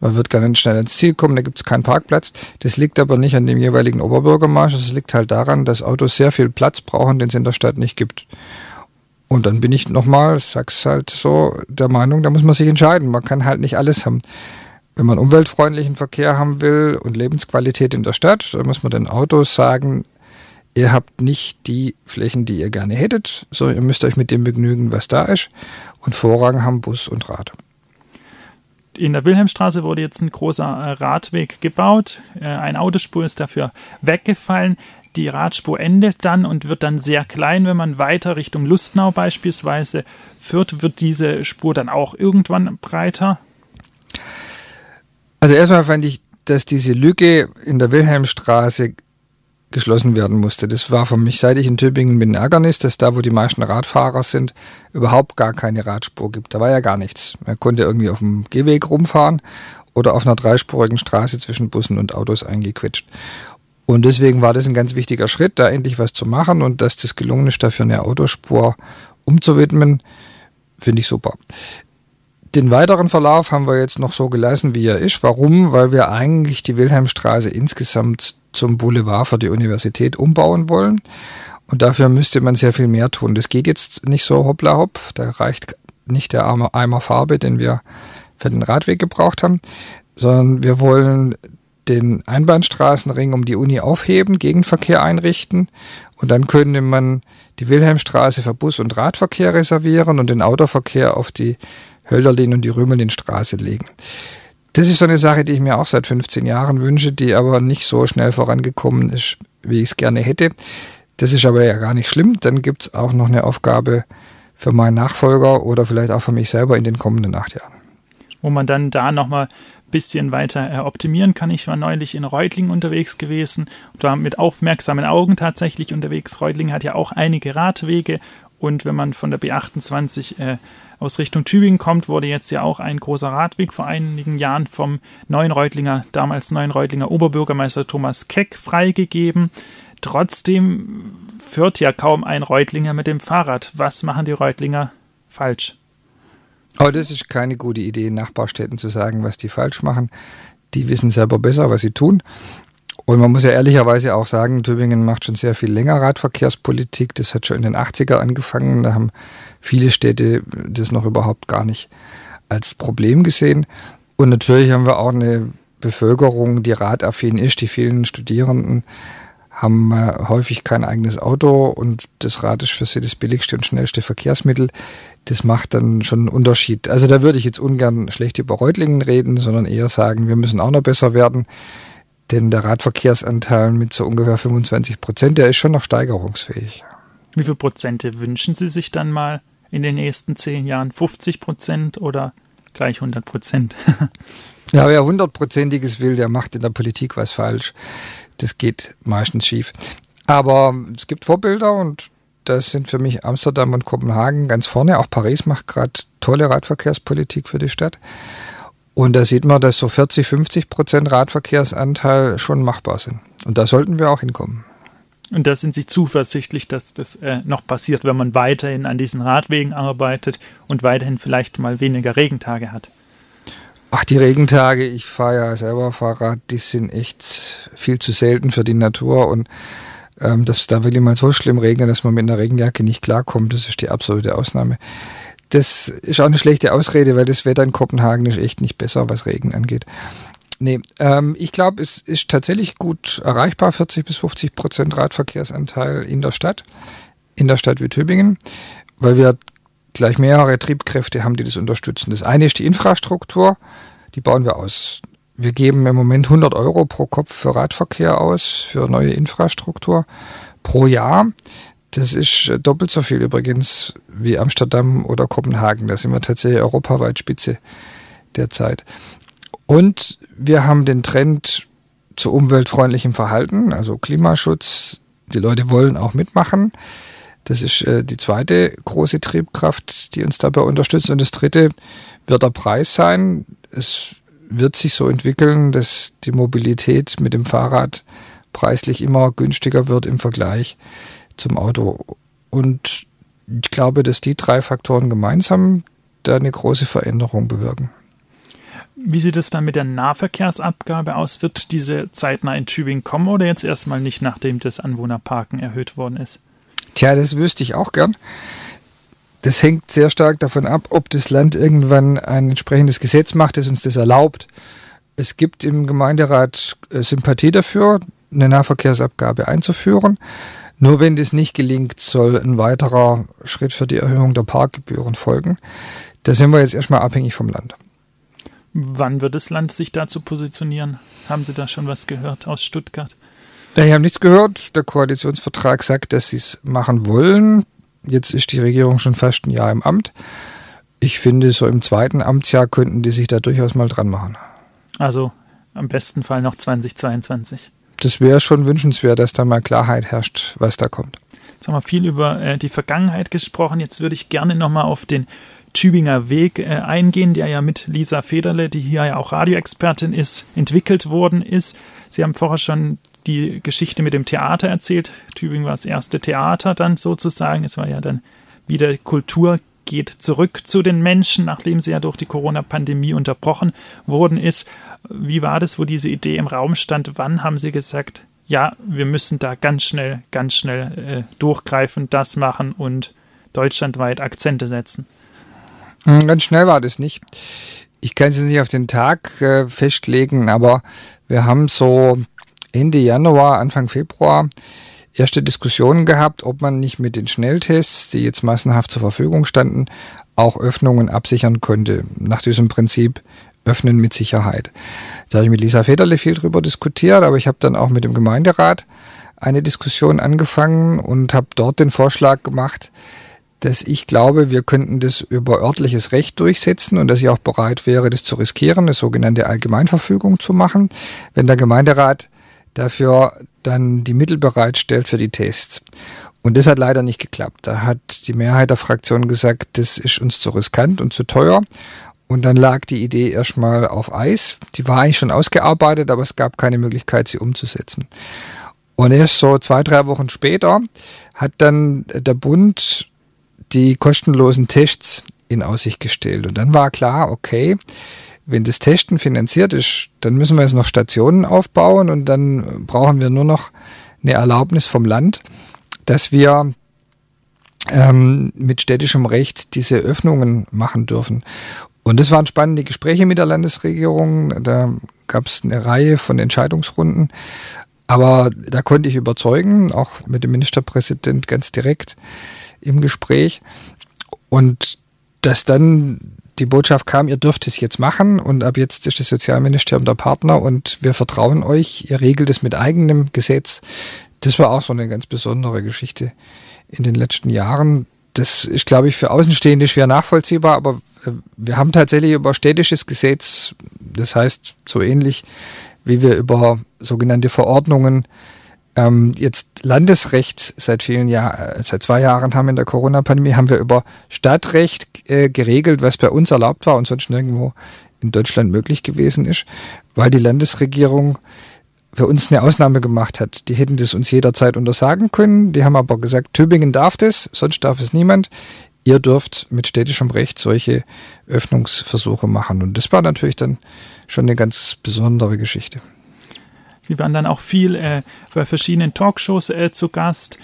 man wird ganz schnell ins Ziel kommen, da gibt es keinen Parkplatz. Das liegt aber nicht an dem jeweiligen Oberbürgermeister, es liegt halt daran, dass Autos sehr viel Platz brauchen, den es in der Stadt nicht gibt. Und dann bin ich nochmal, sag's halt so, der Meinung, da muss man sich entscheiden. Man kann halt nicht alles haben. Wenn man umweltfreundlichen Verkehr haben will und Lebensqualität in der Stadt, dann muss man den Autos sagen, ihr habt nicht die Flächen, die ihr gerne hättet, sondern ihr müsst euch mit dem begnügen, was da ist. Und Vorrang haben Bus und Rad. In der Wilhelmstraße wurde jetzt ein großer Radweg gebaut. Äh, ein Autospur ist dafür weggefallen die Radspur endet dann und wird dann sehr klein, wenn man weiter Richtung Lustnau beispielsweise führt, wird diese Spur dann auch irgendwann breiter? Also erstmal fand ich, dass diese Lücke in der Wilhelmstraße geschlossen werden musste. Das war für mich, seit ich in Tübingen bin, ein Ärgernis, dass da, wo die meisten Radfahrer sind, überhaupt gar keine Radspur gibt. Da war ja gar nichts. Man konnte irgendwie auf dem Gehweg rumfahren oder auf einer dreispurigen Straße zwischen Bussen und Autos eingequetscht. Und deswegen war das ein ganz wichtiger Schritt, da endlich was zu machen und dass das gelungen ist, dafür eine Autospur umzuwidmen, finde ich super. Den weiteren Verlauf haben wir jetzt noch so gelassen, wie er ist. Warum? Weil wir eigentlich die Wilhelmstraße insgesamt zum Boulevard für die Universität umbauen wollen. Und dafür müsste man sehr viel mehr tun. Das geht jetzt nicht so hoppla hopp. Da reicht nicht der Eimer Farbe, den wir für den Radweg gebraucht haben, sondern wir wollen den Einbahnstraßenring um die Uni aufheben, Gegenverkehr einrichten und dann könnte man die Wilhelmstraße für Bus- und Radverkehr reservieren und den Autoverkehr auf die Hölderlin und die Römerlinstraße legen. Das ist so eine Sache, die ich mir auch seit 15 Jahren wünsche, die aber nicht so schnell vorangekommen ist, wie ich es gerne hätte. Das ist aber ja gar nicht schlimm. Dann gibt es auch noch eine Aufgabe für meinen Nachfolger oder vielleicht auch für mich selber in den kommenden acht Jahren. Wo man dann da nochmal bisschen weiter äh, optimieren kann. Ich war neulich in Reutlingen unterwegs gewesen und war mit aufmerksamen Augen tatsächlich unterwegs. Reutlingen hat ja auch einige Radwege und wenn man von der B28 äh, aus Richtung Tübingen kommt, wurde jetzt ja auch ein großer Radweg vor einigen Jahren vom neuen Reutlinger, damals neuen Reutlinger Oberbürgermeister Thomas Keck freigegeben. Trotzdem führt ja kaum ein Reutlinger mit dem Fahrrad. Was machen die Reutlinger falsch? Aber das ist keine gute Idee, Nachbarstädten zu sagen, was die falsch machen. Die wissen selber besser, was sie tun. Und man muss ja ehrlicherweise auch sagen, Tübingen macht schon sehr viel länger Radverkehrspolitik. Das hat schon in den 80er angefangen. Da haben viele Städte das noch überhaupt gar nicht als Problem gesehen. Und natürlich haben wir auch eine Bevölkerung, die radaffin ist. Die vielen Studierenden haben häufig kein eigenes Auto und das Rad ist für sie das billigste und schnellste Verkehrsmittel das macht dann schon einen Unterschied. Also da würde ich jetzt ungern schlecht über Reutlingen reden, sondern eher sagen, wir müssen auch noch besser werden. Denn der Radverkehrsanteil mit so ungefähr 25 Prozent, der ist schon noch steigerungsfähig. Wie viele Prozente wünschen Sie sich dann mal in den nächsten zehn Jahren? 50 Prozent oder gleich 100 Prozent? ja, wer hundertprozentiges will, der macht in der Politik was falsch. Das geht meistens schief. Aber es gibt Vorbilder und das sind für mich Amsterdam und Kopenhagen ganz vorne. Auch Paris macht gerade tolle Radverkehrspolitik für die Stadt. Und da sieht man, dass so 40, 50 Prozent Radverkehrsanteil schon machbar sind. Und da sollten wir auch hinkommen. Und da sind Sie zuversichtlich, dass das äh, noch passiert, wenn man weiterhin an diesen Radwegen arbeitet und weiterhin vielleicht mal weniger Regentage hat. Ach, die Regentage, ich fahre ja selber Fahrrad, die sind echt viel zu selten für die Natur und ähm, dass da wirklich mal so schlimm regnet, dass man mit einer Regenjacke nicht klarkommt, das ist die absolute Ausnahme. Das ist auch eine schlechte Ausrede, weil das Wetter in Kopenhagen ist echt nicht besser, was Regen angeht. Nee, ähm, ich glaube, es ist tatsächlich gut erreichbar, 40 bis 50 Prozent Radverkehrsanteil in der Stadt, in der Stadt wie Tübingen, weil wir gleich mehrere Triebkräfte haben, die das unterstützen. Das eine ist die Infrastruktur, die bauen wir aus. Wir geben im Moment 100 Euro pro Kopf für Radverkehr aus, für neue Infrastruktur pro Jahr. Das ist äh, doppelt so viel übrigens wie Amsterdam oder Kopenhagen. Da sind wir tatsächlich europaweit Spitze derzeit. Und wir haben den Trend zu umweltfreundlichem Verhalten, also Klimaschutz. Die Leute wollen auch mitmachen. Das ist äh, die zweite große Triebkraft, die uns dabei unterstützt. Und das dritte wird der Preis sein. Es wird sich so entwickeln, dass die Mobilität mit dem Fahrrad preislich immer günstiger wird im Vergleich zum Auto. Und ich glaube, dass die drei Faktoren gemeinsam da eine große Veränderung bewirken. Wie sieht es dann mit der Nahverkehrsabgabe aus? Wird diese zeitnah in Tübingen kommen oder jetzt erstmal nicht, nachdem das Anwohnerparken erhöht worden ist? Tja, das wüsste ich auch gern. Das hängt sehr stark davon ab, ob das Land irgendwann ein entsprechendes Gesetz macht, das uns das erlaubt. Es gibt im Gemeinderat äh, Sympathie dafür, eine Nahverkehrsabgabe einzuführen. Nur wenn das nicht gelingt, soll ein weiterer Schritt für die Erhöhung der Parkgebühren folgen. Da sind wir jetzt erstmal abhängig vom Land. Wann wird das Land sich dazu positionieren? Haben Sie da schon was gehört aus Stuttgart? Ich habe nichts gehört. Der Koalitionsvertrag sagt, dass sie es machen wollen. Jetzt ist die Regierung schon fast ein Jahr im Amt. Ich finde, so im zweiten Amtsjahr könnten die sich da durchaus mal dran machen. Also am besten Fall noch 2022 das wäre schon wünschenswert, dass da mal Klarheit herrscht, was da kommt. Jetzt haben wir viel über äh, die Vergangenheit gesprochen. Jetzt würde ich gerne nochmal auf den Tübinger Weg äh, eingehen, der ja mit Lisa Federle, die hier ja auch Radioexpertin ist, entwickelt worden ist. Sie haben vorher schon die Geschichte mit dem Theater erzählt. Tübingen war das erste Theater dann sozusagen. Es war ja dann wieder Kultur geht zurück zu den Menschen, nachdem sie ja durch die Corona-Pandemie unterbrochen worden ist. Wie war das, wo diese Idee im Raum stand? Wann haben Sie gesagt, ja, wir müssen da ganz schnell, ganz schnell äh, durchgreifen, das machen und deutschlandweit Akzente setzen? Hm, ganz schnell war das nicht. Ich kann es nicht auf den Tag äh, festlegen, aber wir haben so Ende Januar, Anfang Februar erste Diskussionen gehabt, ob man nicht mit den Schnelltests, die jetzt massenhaft zur Verfügung standen, auch Öffnungen absichern könnte. Nach diesem Prinzip öffnen mit Sicherheit. Da habe ich mit Lisa Federle viel drüber diskutiert, aber ich habe dann auch mit dem Gemeinderat eine Diskussion angefangen und habe dort den Vorschlag gemacht, dass ich glaube, wir könnten das über örtliches Recht durchsetzen und dass ich auch bereit wäre, das zu riskieren, eine sogenannte Allgemeinverfügung zu machen, wenn der Gemeinderat dafür dann die Mittel bereitstellt für die Tests. Und das hat leider nicht geklappt. Da hat die Mehrheit der Fraktion gesagt, das ist uns zu riskant und zu teuer. Und dann lag die Idee erstmal auf Eis. Die war eigentlich schon ausgearbeitet, aber es gab keine Möglichkeit, sie umzusetzen. Und erst so zwei, drei Wochen später hat dann der Bund die kostenlosen Tests in Aussicht gestellt. Und dann war klar, okay, wenn das Testen finanziert ist, dann müssen wir jetzt noch Stationen aufbauen und dann brauchen wir nur noch eine Erlaubnis vom Land, dass wir ähm, mit städtischem Recht diese Öffnungen machen dürfen. Und das waren spannende Gespräche mit der Landesregierung. Da gab es eine Reihe von Entscheidungsrunden. Aber da konnte ich überzeugen, auch mit dem Ministerpräsident ganz direkt im Gespräch. Und dass dann die Botschaft kam, ihr dürft es jetzt machen und ab jetzt ist das Sozialministerium der Partner und wir vertrauen euch, ihr regelt es mit eigenem Gesetz. Das war auch so eine ganz besondere Geschichte in den letzten Jahren. Das ist, glaube ich, für Außenstehende schwer nachvollziehbar, aber äh, wir haben tatsächlich über städtisches Gesetz, das heißt so ähnlich wie wir über sogenannte Verordnungen ähm, jetzt Landesrecht seit vielen Jahren, äh, seit zwei Jahren haben in der Corona-Pandemie, haben wir über Stadtrecht äh, geregelt, was bei uns erlaubt war und sonst nirgendwo in Deutschland möglich gewesen ist, weil die Landesregierung für uns eine Ausnahme gemacht hat. Die hätten das uns jederzeit untersagen können. Die haben aber gesagt, Tübingen darf das, sonst darf es niemand. Ihr dürft mit städtischem Recht solche Öffnungsversuche machen. Und das war natürlich dann schon eine ganz besondere Geschichte. Sie waren dann auch viel äh, bei verschiedenen Talkshows äh, zu Gast,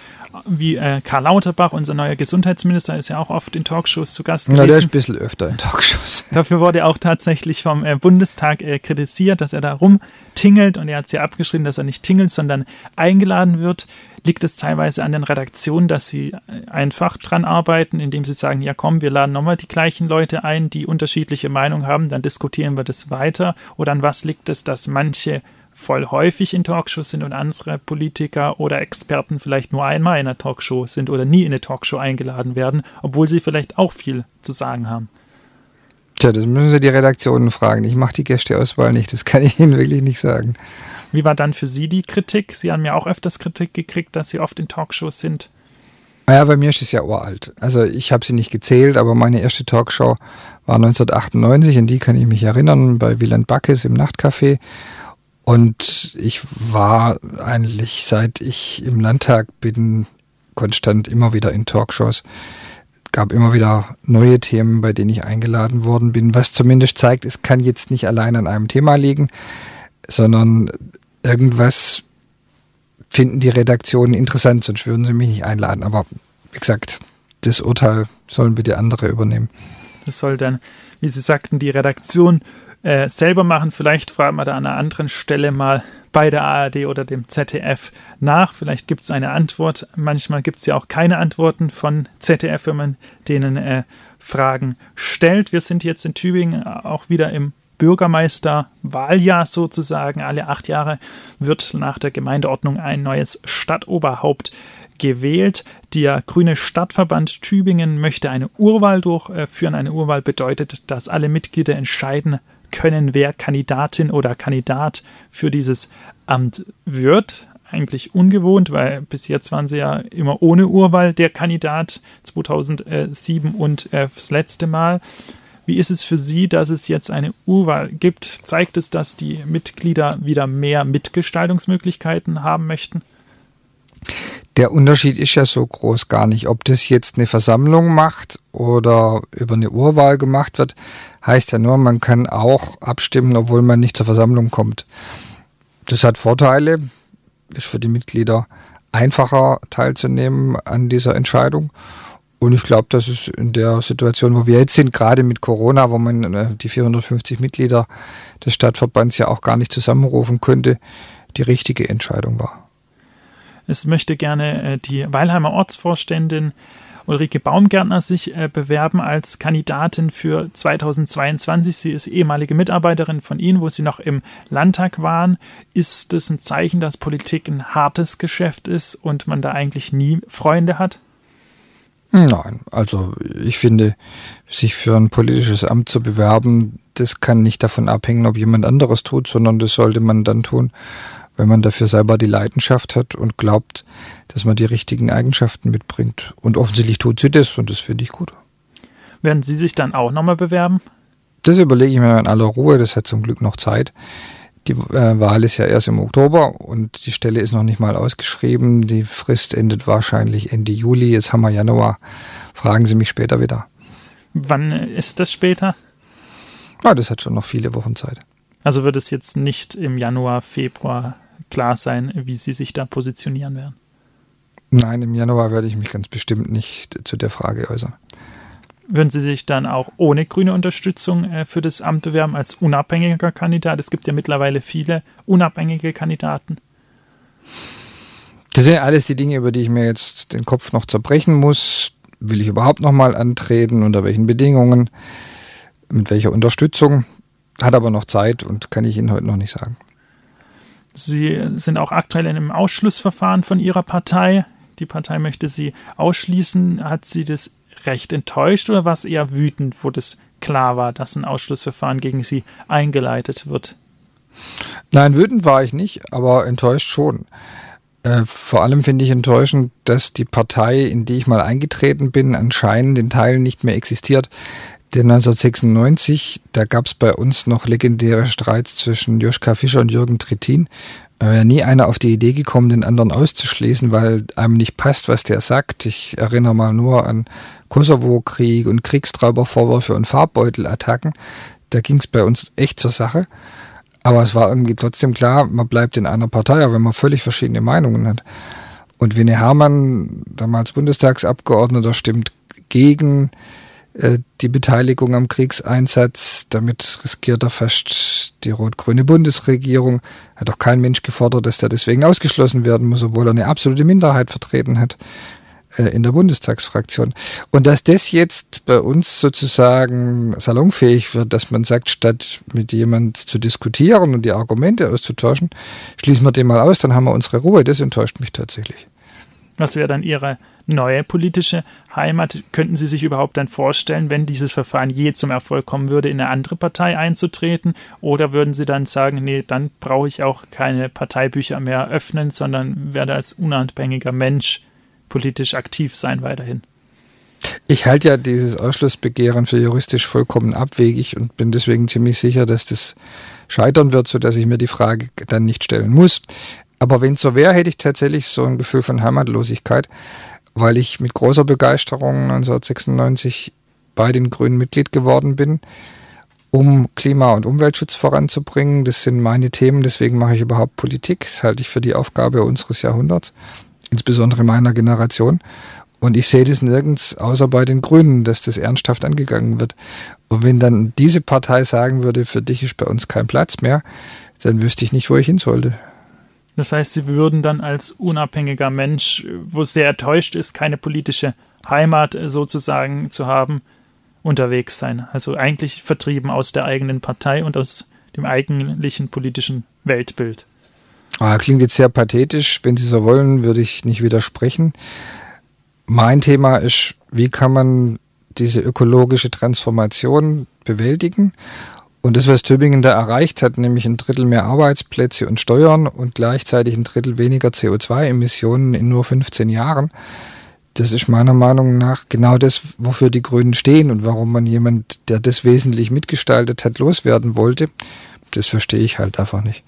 wie äh, Karl Lauterbach, unser neuer Gesundheitsminister, ist ja auch oft in Talkshows zu Gast gewesen. Na, der ist ein bisschen öfter in Talkshows. Dafür wurde er auch tatsächlich vom äh, Bundestag äh, kritisiert, dass er da rumtingelt und er hat es ja abgeschrieben, dass er nicht tingelt, sondern eingeladen wird. Liegt es teilweise an den Redaktionen, dass sie äh, einfach dran arbeiten, indem sie sagen, ja komm, wir laden nochmal die gleichen Leute ein, die unterschiedliche Meinungen haben, dann diskutieren wir das weiter? Oder an was liegt es, dass manche voll häufig in Talkshows sind und andere Politiker oder Experten vielleicht nur einmal in einer Talkshow sind oder nie in eine Talkshow eingeladen werden, obwohl sie vielleicht auch viel zu sagen haben. Tja, das müssen Sie die Redaktionen fragen. Ich mache die Gästeauswahl nicht, das kann ich Ihnen wirklich nicht sagen. Wie war dann für Sie die Kritik? Sie haben ja auch öfters Kritik gekriegt, dass Sie oft in Talkshows sind. Ja, bei mir ist es ja uralt. Also ich habe sie nicht gezählt, aber meine erste Talkshow war 1998, an die kann ich mich erinnern, bei Wieland Backes im Nachtcafé. Und ich war eigentlich, seit ich im Landtag bin, konstant immer wieder in Talkshows. Gab immer wieder neue Themen, bei denen ich eingeladen worden bin, was zumindest zeigt, es kann jetzt nicht allein an einem Thema liegen, sondern irgendwas finden die Redaktionen interessant, sonst würden sie mich nicht einladen. Aber wie gesagt, das Urteil sollen bitte andere übernehmen. Das soll dann, wie Sie sagten, die Redaktion äh, selber machen. Vielleicht fragen wir da an einer anderen Stelle mal bei der ARD oder dem ZDF nach. Vielleicht gibt es eine Antwort. Manchmal gibt es ja auch keine Antworten von ZDF, wenn man denen äh, Fragen stellt. Wir sind jetzt in Tübingen auch wieder im Bürgermeisterwahljahr sozusagen. Alle acht Jahre wird nach der Gemeindeordnung ein neues Stadtoberhaupt gewählt. Der Grüne Stadtverband Tübingen möchte eine Urwahl durchführen. Eine Urwahl bedeutet, dass alle Mitglieder entscheiden können, wer Kandidatin oder Kandidat für dieses Amt wird. Eigentlich ungewohnt, weil bis jetzt waren sie ja immer ohne Urwahl der Kandidat 2007 und äh, das letzte Mal. Wie ist es für Sie, dass es jetzt eine Urwahl gibt? Zeigt es, dass die Mitglieder wieder mehr Mitgestaltungsmöglichkeiten haben möchten? Der Unterschied ist ja so groß gar nicht. Ob das jetzt eine Versammlung macht oder über eine Urwahl gemacht wird, heißt ja nur, man kann auch abstimmen, obwohl man nicht zur Versammlung kommt. Das hat Vorteile, ist für die Mitglieder einfacher teilzunehmen an dieser Entscheidung. Und ich glaube, dass es in der Situation, wo wir jetzt sind, gerade mit Corona, wo man äh, die 450 Mitglieder des Stadtverbands ja auch gar nicht zusammenrufen könnte, die richtige Entscheidung war. Es möchte gerne äh, die Weilheimer Ortsvorständin Ulrike Baumgärtner sich äh, bewerben als Kandidatin für 2022. Sie ist ehemalige Mitarbeiterin von Ihnen, wo Sie noch im Landtag waren. Ist das ein Zeichen, dass Politik ein hartes Geschäft ist und man da eigentlich nie Freunde hat? Nein, also ich finde, sich für ein politisches Amt zu bewerben, das kann nicht davon abhängen, ob jemand anderes tut, sondern das sollte man dann tun, wenn man dafür selber die Leidenschaft hat und glaubt, dass man die richtigen Eigenschaften mitbringt. Und offensichtlich tut sie das und das finde ich gut. Werden Sie sich dann auch nochmal bewerben? Das überlege ich mir in aller Ruhe, das hat zum Glück noch Zeit. Die äh, Wahl ist ja erst im Oktober und die Stelle ist noch nicht mal ausgeschrieben. Die Frist endet wahrscheinlich Ende Juli. Jetzt haben wir Januar. Fragen Sie mich später wieder. Wann ist das später? Ah, das hat schon noch viele Wochen Zeit. Also wird es jetzt nicht im Januar, Februar klar sein, wie Sie sich da positionieren werden? Nein, im Januar werde ich mich ganz bestimmt nicht zu der Frage äußern. Würden Sie sich dann auch ohne grüne Unterstützung äh, für das Amt bewerben als unabhängiger Kandidat? Es gibt ja mittlerweile viele unabhängige Kandidaten. Das sind alles die Dinge, über die ich mir jetzt den Kopf noch zerbrechen muss. Will ich überhaupt noch mal antreten? Unter welchen Bedingungen? Mit welcher Unterstützung, hat aber noch Zeit und kann ich Ihnen heute noch nicht sagen. Sie sind auch aktuell in einem Ausschlussverfahren von Ihrer Partei. Die Partei möchte Sie ausschließen. Hat Sie das recht enttäuscht oder war es eher wütend, wo das klar war, dass ein Ausschlussverfahren gegen Sie eingeleitet wird? Nein, wütend war ich nicht, aber enttäuscht schon. Äh, vor allem finde ich enttäuschend, dass die Partei, in die ich mal eingetreten bin, anscheinend in Teilen nicht mehr existiert. Denn 1996, da gab es bei uns noch legendäre Streits zwischen Joschka Fischer und Jürgen Trittin. Da wäre nie einer auf die Idee gekommen, den anderen auszuschließen, weil einem nicht passt, was der sagt. Ich erinnere mal nur an Kosovo-Krieg und Kriegstraubervorwürfe und Farbbeutel-Attacken. Da ging es bei uns echt zur Sache. Aber es war irgendwie trotzdem klar, man bleibt in einer Partei, auch wenn man völlig verschiedene Meinungen hat. Und Winnie Herrmann, damals Bundestagsabgeordneter, stimmt gegen die Beteiligung am Kriegseinsatz. Damit riskiert er fast die rot-grüne Bundesregierung. Hat auch kein Mensch gefordert, dass der deswegen ausgeschlossen werden muss, obwohl er eine absolute Minderheit vertreten hat. Äh, in der Bundestagsfraktion. Und dass das jetzt bei uns sozusagen salonfähig wird, dass man sagt, statt mit jemand zu diskutieren und die Argumente auszutauschen, schließen wir den mal aus, dann haben wir unsere Ruhe. Das enttäuscht mich tatsächlich. Was wäre dann Ihre neue politische Heimat? Könnten Sie sich überhaupt dann vorstellen, wenn dieses Verfahren je zum Erfolg kommen würde, in eine andere Partei einzutreten? Oder würden Sie dann sagen, nee, dann brauche ich auch keine Parteibücher mehr öffnen, sondern werde als unabhängiger Mensch politisch aktiv sein weiterhin. Ich halte ja dieses Ausschlussbegehren für juristisch vollkommen abwegig und bin deswegen ziemlich sicher, dass das scheitern wird, sodass ich mir die Frage dann nicht stellen muss. Aber wenn es so wäre, hätte ich tatsächlich so ein Gefühl von Heimatlosigkeit, weil ich mit großer Begeisterung 1996 bei den Grünen Mitglied geworden bin, um Klima- und Umweltschutz voranzubringen. Das sind meine Themen, deswegen mache ich überhaupt Politik. Das halte ich für die Aufgabe unseres Jahrhunderts insbesondere meiner Generation. Und ich sehe das nirgends außer bei den Grünen, dass das ernsthaft angegangen wird. Und wenn dann diese Partei sagen würde, für dich ist bei uns kein Platz mehr, dann wüsste ich nicht, wo ich hin sollte. Das heißt, Sie würden dann als unabhängiger Mensch, wo sehr enttäuscht ist, keine politische Heimat sozusagen zu haben, unterwegs sein. Also eigentlich vertrieben aus der eigenen Partei und aus dem eigentlichen politischen Weltbild. Ah, klingt jetzt sehr pathetisch. Wenn Sie so wollen, würde ich nicht widersprechen. Mein Thema ist, wie kann man diese ökologische Transformation bewältigen? Und das, was Tübingen da erreicht hat, nämlich ein Drittel mehr Arbeitsplätze und Steuern und gleichzeitig ein Drittel weniger CO2-Emissionen in nur 15 Jahren, das ist meiner Meinung nach genau das, wofür die Grünen stehen und warum man jemand, der das wesentlich mitgestaltet hat, loswerden wollte. Das verstehe ich halt einfach nicht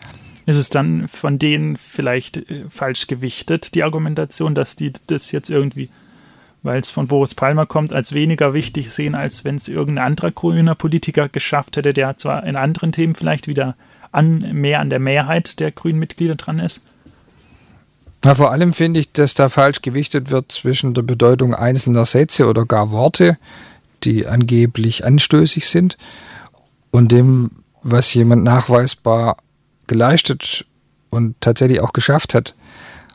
ist es dann von denen vielleicht äh, falsch gewichtet, die Argumentation, dass die das jetzt irgendwie, weil es von Boris Palmer kommt, als weniger wichtig sehen, als wenn es irgendein anderer grüner Politiker geschafft hätte, der zwar in anderen Themen vielleicht wieder an, mehr an der Mehrheit der grünen Mitglieder dran ist? Na, vor allem finde ich, dass da falsch gewichtet wird zwischen der Bedeutung einzelner Sätze oder gar Worte, die angeblich anstößig sind, und dem, was jemand nachweisbar geleistet und tatsächlich auch geschafft hat.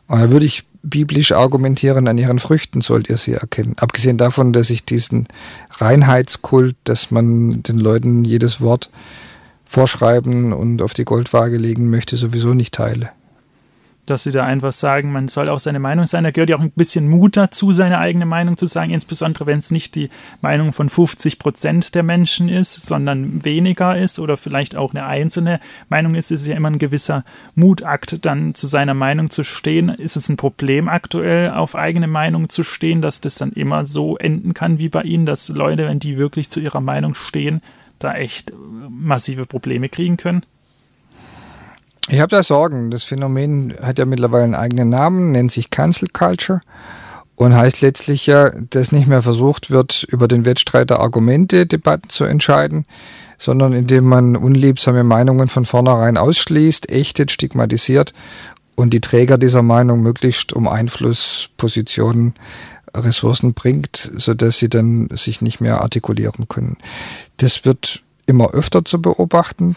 Und da würde ich biblisch argumentieren, an ihren Früchten sollt ihr sie erkennen. Abgesehen davon, dass ich diesen Reinheitskult, dass man den Leuten jedes Wort vorschreiben und auf die Goldwaage legen möchte, sowieso nicht teile dass sie da einfach sagen, man soll auch seine Meinung sein. Da gehört ja auch ein bisschen Mut dazu, seine eigene Meinung zu sagen, insbesondere wenn es nicht die Meinung von 50 Prozent der Menschen ist, sondern weniger ist oder vielleicht auch eine einzelne Meinung ist, ist ja immer ein gewisser Mutakt, dann zu seiner Meinung zu stehen. Ist es ein Problem aktuell, auf eigene Meinung zu stehen, dass das dann immer so enden kann wie bei Ihnen, dass Leute, wenn die wirklich zu ihrer Meinung stehen, da echt massive Probleme kriegen können? Ich habe da Sorgen. Das Phänomen hat ja mittlerweile einen eigenen Namen, nennt sich Cancel Culture und heißt letztlich ja, dass nicht mehr versucht wird, über den Wettstreit der Argumente Debatten zu entscheiden, sondern indem man unliebsame Meinungen von vornherein ausschließt, ächtet, stigmatisiert und die Träger dieser Meinung möglichst um Einflusspositionen Ressourcen bringt, sodass sie dann sich nicht mehr artikulieren können. Das wird immer öfter zu beobachten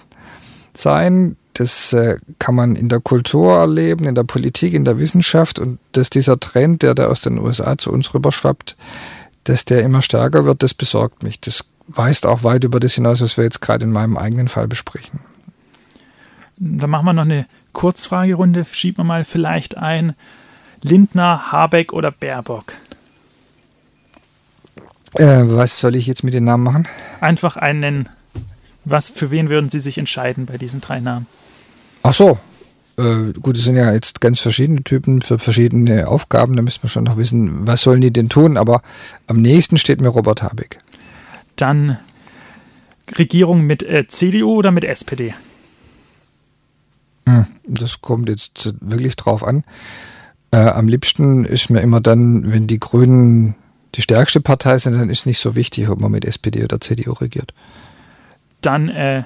sein. Das äh, kann man in der Kultur erleben, in der Politik, in der Wissenschaft und dass dieser Trend, der da aus den USA zu uns rüberschwappt, dass der immer stärker wird, das besorgt mich. Das weist auch weit über das hinaus, was wir jetzt gerade in meinem eigenen Fall besprechen. Dann machen wir noch eine Kurzfragerunde. Schieben wir mal vielleicht ein Lindner, Habeck oder Baerbock. Äh, was soll ich jetzt mit den Namen machen? Einfach einen nennen. Was, für wen würden Sie sich entscheiden bei diesen drei Namen? Ach so. Äh, gut, es sind ja jetzt ganz verschiedene Typen für verschiedene Aufgaben. Da müssen wir schon noch wissen, was sollen die denn tun. Aber am nächsten steht mir Robert Habeck. Dann Regierung mit äh, CDU oder mit SPD? Hm, das kommt jetzt wirklich drauf an. Äh, am liebsten ist mir immer dann, wenn die Grünen die stärkste Partei sind, dann ist nicht so wichtig, ob man mit SPD oder CDU regiert. Dann äh,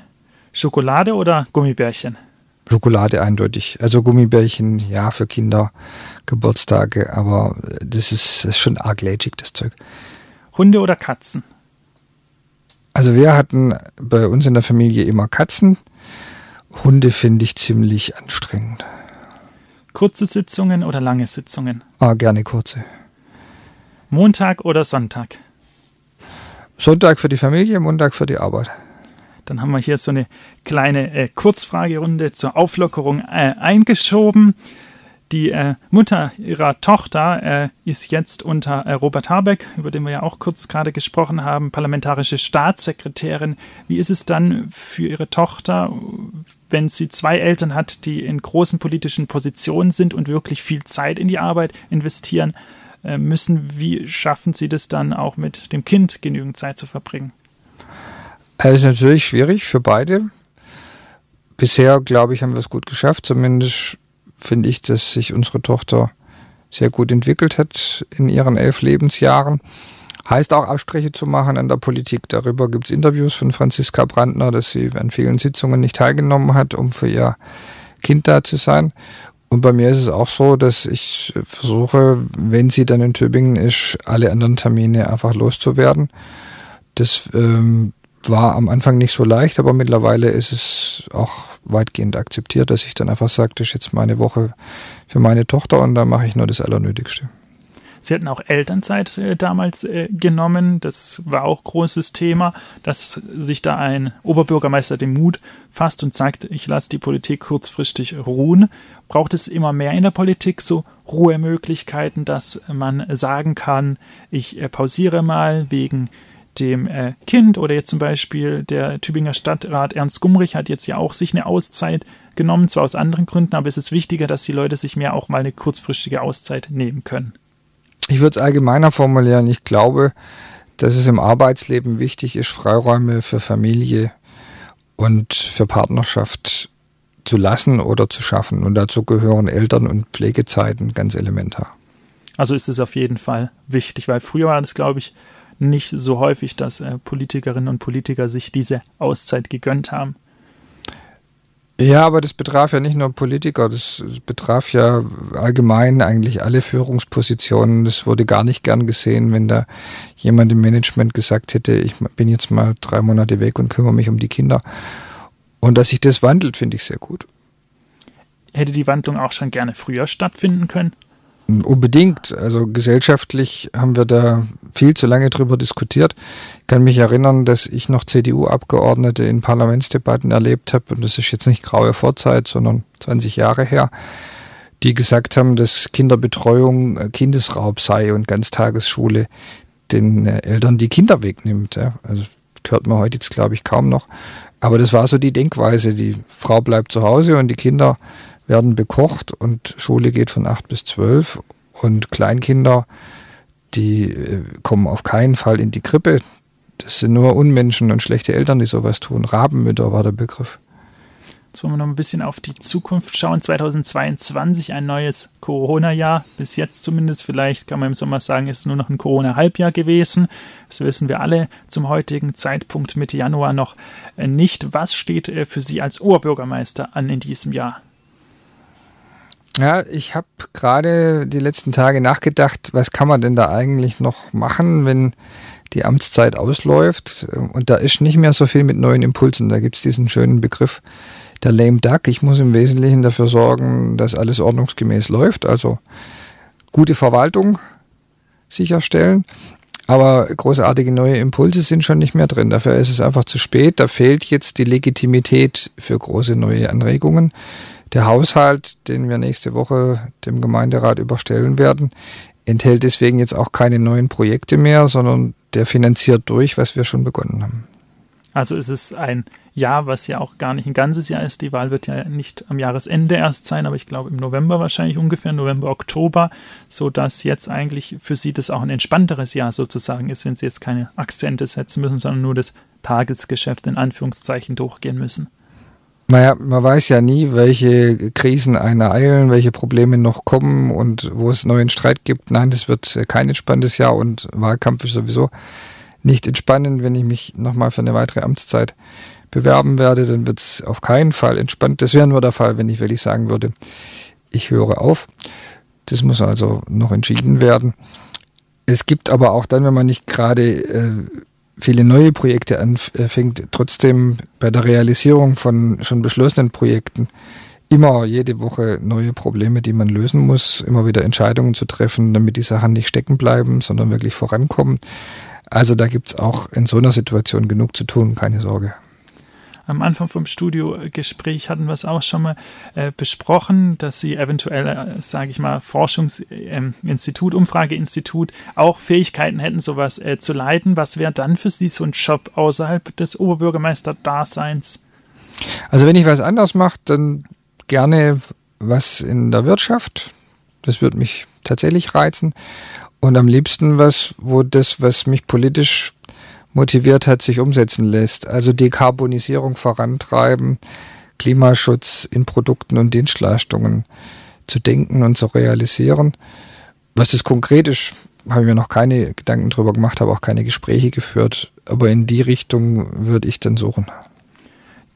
Schokolade oder Gummibärchen? Schokolade eindeutig. Also Gummibärchen, ja, für Kinder, Geburtstage, aber das ist, das ist schon arg lätschig, das Zeug. Hunde oder Katzen? Also wir hatten bei uns in der Familie immer Katzen. Hunde finde ich ziemlich anstrengend. Kurze Sitzungen oder lange Sitzungen? Ah, gerne kurze. Montag oder Sonntag? Sonntag für die Familie, Montag für die Arbeit. Dann haben wir hier so eine kleine äh, Kurzfragerunde zur Auflockerung äh, eingeschoben. Die äh, Mutter ihrer Tochter äh, ist jetzt unter äh, Robert Habeck, über den wir ja auch kurz gerade gesprochen haben, parlamentarische Staatssekretärin. Wie ist es dann für ihre Tochter, wenn sie zwei Eltern hat, die in großen politischen Positionen sind und wirklich viel Zeit in die Arbeit investieren? Äh, müssen. Wie schaffen Sie das dann auch mit dem Kind genügend Zeit zu verbringen? Es ist natürlich schwierig für beide. Bisher, glaube ich, haben wir es gut geschafft. Zumindest finde ich, dass sich unsere Tochter sehr gut entwickelt hat in ihren elf Lebensjahren. Heißt auch Abspreche zu machen an der Politik. Darüber gibt es Interviews von Franziska Brandner, dass sie an vielen Sitzungen nicht teilgenommen hat, um für ihr Kind da zu sein. Und bei mir ist es auch so, dass ich versuche, wenn sie dann in Tübingen ist, alle anderen Termine einfach loszuwerden. Das ähm, war am Anfang nicht so leicht, aber mittlerweile ist es auch weitgehend akzeptiert, dass ich dann einfach sage, das ist jetzt meine Woche für meine Tochter und da mache ich nur das Allernötigste. Sie hatten auch Elternzeit äh, damals äh, genommen. Das war auch großes Thema, dass sich da ein Oberbürgermeister den Mut fasst und sagt, ich lasse die Politik kurzfristig ruhen. Braucht es immer mehr in der Politik so Ruhemöglichkeiten, dass man sagen kann, ich äh, pausiere mal wegen dem äh, Kind oder jetzt zum Beispiel der Tübinger Stadtrat Ernst Gumrich hat jetzt ja auch sich eine Auszeit genommen, zwar aus anderen Gründen, aber es ist wichtiger, dass die Leute sich mehr auch mal eine kurzfristige Auszeit nehmen können. Ich würde es allgemeiner formulieren. Ich glaube, dass es im Arbeitsleben wichtig ist, Freiräume für Familie und für Partnerschaft zu lassen oder zu schaffen. Und dazu gehören Eltern- und Pflegezeiten ganz elementar. Also ist es auf jeden Fall wichtig, weil früher war das, glaube ich, nicht so häufig, dass äh, Politikerinnen und Politiker sich diese Auszeit gegönnt haben. Ja, aber das betraf ja nicht nur Politiker, das betraf ja allgemein eigentlich alle Führungspositionen. Das wurde gar nicht gern gesehen, wenn da jemand im Management gesagt hätte, ich bin jetzt mal drei Monate weg und kümmere mich um die Kinder. Und dass sich das wandelt, finde ich sehr gut. Hätte die Wandlung auch schon gerne früher stattfinden können? Unbedingt. Also gesellschaftlich haben wir da viel zu lange drüber diskutiert. Ich kann mich erinnern, dass ich noch CDU-Abgeordnete in Parlamentsdebatten erlebt habe, und das ist jetzt nicht graue Vorzeit, sondern 20 Jahre her, die gesagt haben, dass Kinderbetreuung äh, Kindesraub sei und Ganztagesschule den äh, Eltern die Kinder wegnimmt. Also hört man heute jetzt, glaube ich, kaum noch. Aber das war so die Denkweise. Die Frau bleibt zu Hause und die Kinder werden bekocht und Schule geht von acht bis zwölf und Kleinkinder, die äh, kommen auf keinen Fall in die Krippe. Das sind nur Unmenschen und schlechte Eltern, die sowas tun. Rabenmütter war der Begriff. Jetzt wollen wir noch ein bisschen auf die Zukunft schauen. 2022, ein neues Corona-Jahr. Bis jetzt zumindest, vielleicht kann man im Sommer sagen, ist nur noch ein Corona-Halbjahr gewesen. Das wissen wir alle zum heutigen Zeitpunkt Mitte Januar noch nicht. Was steht äh, für Sie als Oberbürgermeister an in diesem Jahr? Ja, ich habe gerade die letzten Tage nachgedacht, was kann man denn da eigentlich noch machen, wenn die Amtszeit ausläuft und da ist nicht mehr so viel mit neuen Impulsen. Da gibt es diesen schönen Begriff der Lame Duck. Ich muss im Wesentlichen dafür sorgen, dass alles ordnungsgemäß läuft, also gute Verwaltung sicherstellen. Aber großartige neue Impulse sind schon nicht mehr drin. Dafür ist es einfach zu spät. Da fehlt jetzt die Legitimität für große neue Anregungen. Der Haushalt, den wir nächste Woche dem Gemeinderat überstellen werden, enthält deswegen jetzt auch keine neuen Projekte mehr, sondern der finanziert durch, was wir schon begonnen haben. Also ist es ein Jahr, was ja auch gar nicht ein ganzes Jahr ist. Die Wahl wird ja nicht am Jahresende erst sein, aber ich glaube im November wahrscheinlich ungefähr, November, Oktober, sodass jetzt eigentlich für Sie das auch ein entspannteres Jahr sozusagen ist, wenn Sie jetzt keine Akzente setzen müssen, sondern nur das Tagesgeschäft in Anführungszeichen durchgehen müssen. Naja, man weiß ja nie, welche Krisen einen ereilen, welche Probleme noch kommen und wo es neuen Streit gibt. Nein, das wird kein entspanntes Jahr und Wahlkampf ist sowieso nicht entspannen. Wenn ich mich nochmal für eine weitere Amtszeit bewerben werde, dann wird es auf keinen Fall entspannt. Das wäre nur der Fall, wenn ich wirklich sagen würde, ich höre auf. Das muss also noch entschieden werden. Es gibt aber auch dann, wenn man nicht gerade äh, viele neue Projekte anfängt, trotzdem bei der Realisierung von schon beschlossenen Projekten immer jede Woche neue Probleme, die man lösen muss, immer wieder Entscheidungen zu treffen, damit die Sachen nicht stecken bleiben, sondern wirklich vorankommen. Also da gibt es auch in so einer Situation genug zu tun, keine Sorge. Am Anfang vom Studiogespräch hatten wir es auch schon mal äh, besprochen, dass Sie eventuell, äh, sage ich mal, Forschungsinstitut, äh, Umfrageinstitut auch Fähigkeiten hätten, sowas äh, zu leiten. Was wäre dann für Sie so ein Job außerhalb des Oberbürgermeister-Daseins? Also wenn ich was anders mache, dann gerne was in der Wirtschaft. Das würde mich tatsächlich reizen. Und am liebsten was, wo das, was mich politisch motiviert hat, sich umsetzen lässt. Also Dekarbonisierung vorantreiben, Klimaschutz in Produkten und Dienstleistungen zu denken und zu realisieren. Was das konkret ist, habe ich mir noch keine Gedanken drüber gemacht, habe auch keine Gespräche geführt. Aber in die Richtung würde ich dann suchen.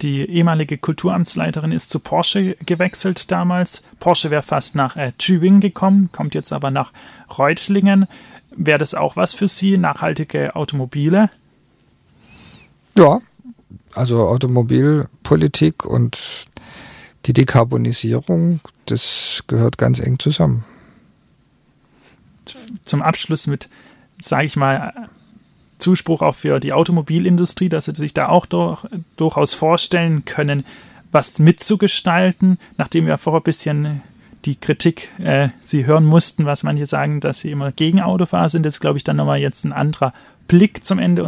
Die ehemalige Kulturamtsleiterin ist zu Porsche gewechselt damals. Porsche wäre fast nach äh, Tübingen gekommen, kommt jetzt aber nach Reutlingen. Wäre das auch was für Sie, nachhaltige Automobile? Ja, also Automobilpolitik und die Dekarbonisierung, das gehört ganz eng zusammen. Zum Abschluss mit, sage ich mal, Zuspruch auch für die Automobilindustrie, dass sie sich da auch durch, durchaus vorstellen können, was mitzugestalten, nachdem wir vorher ein bisschen die Kritik äh, sie hören mussten, was manche sagen, dass sie immer gegen Autofahrer sind, das ist, glaube ich, dann nochmal jetzt ein anderer Blick zum Ende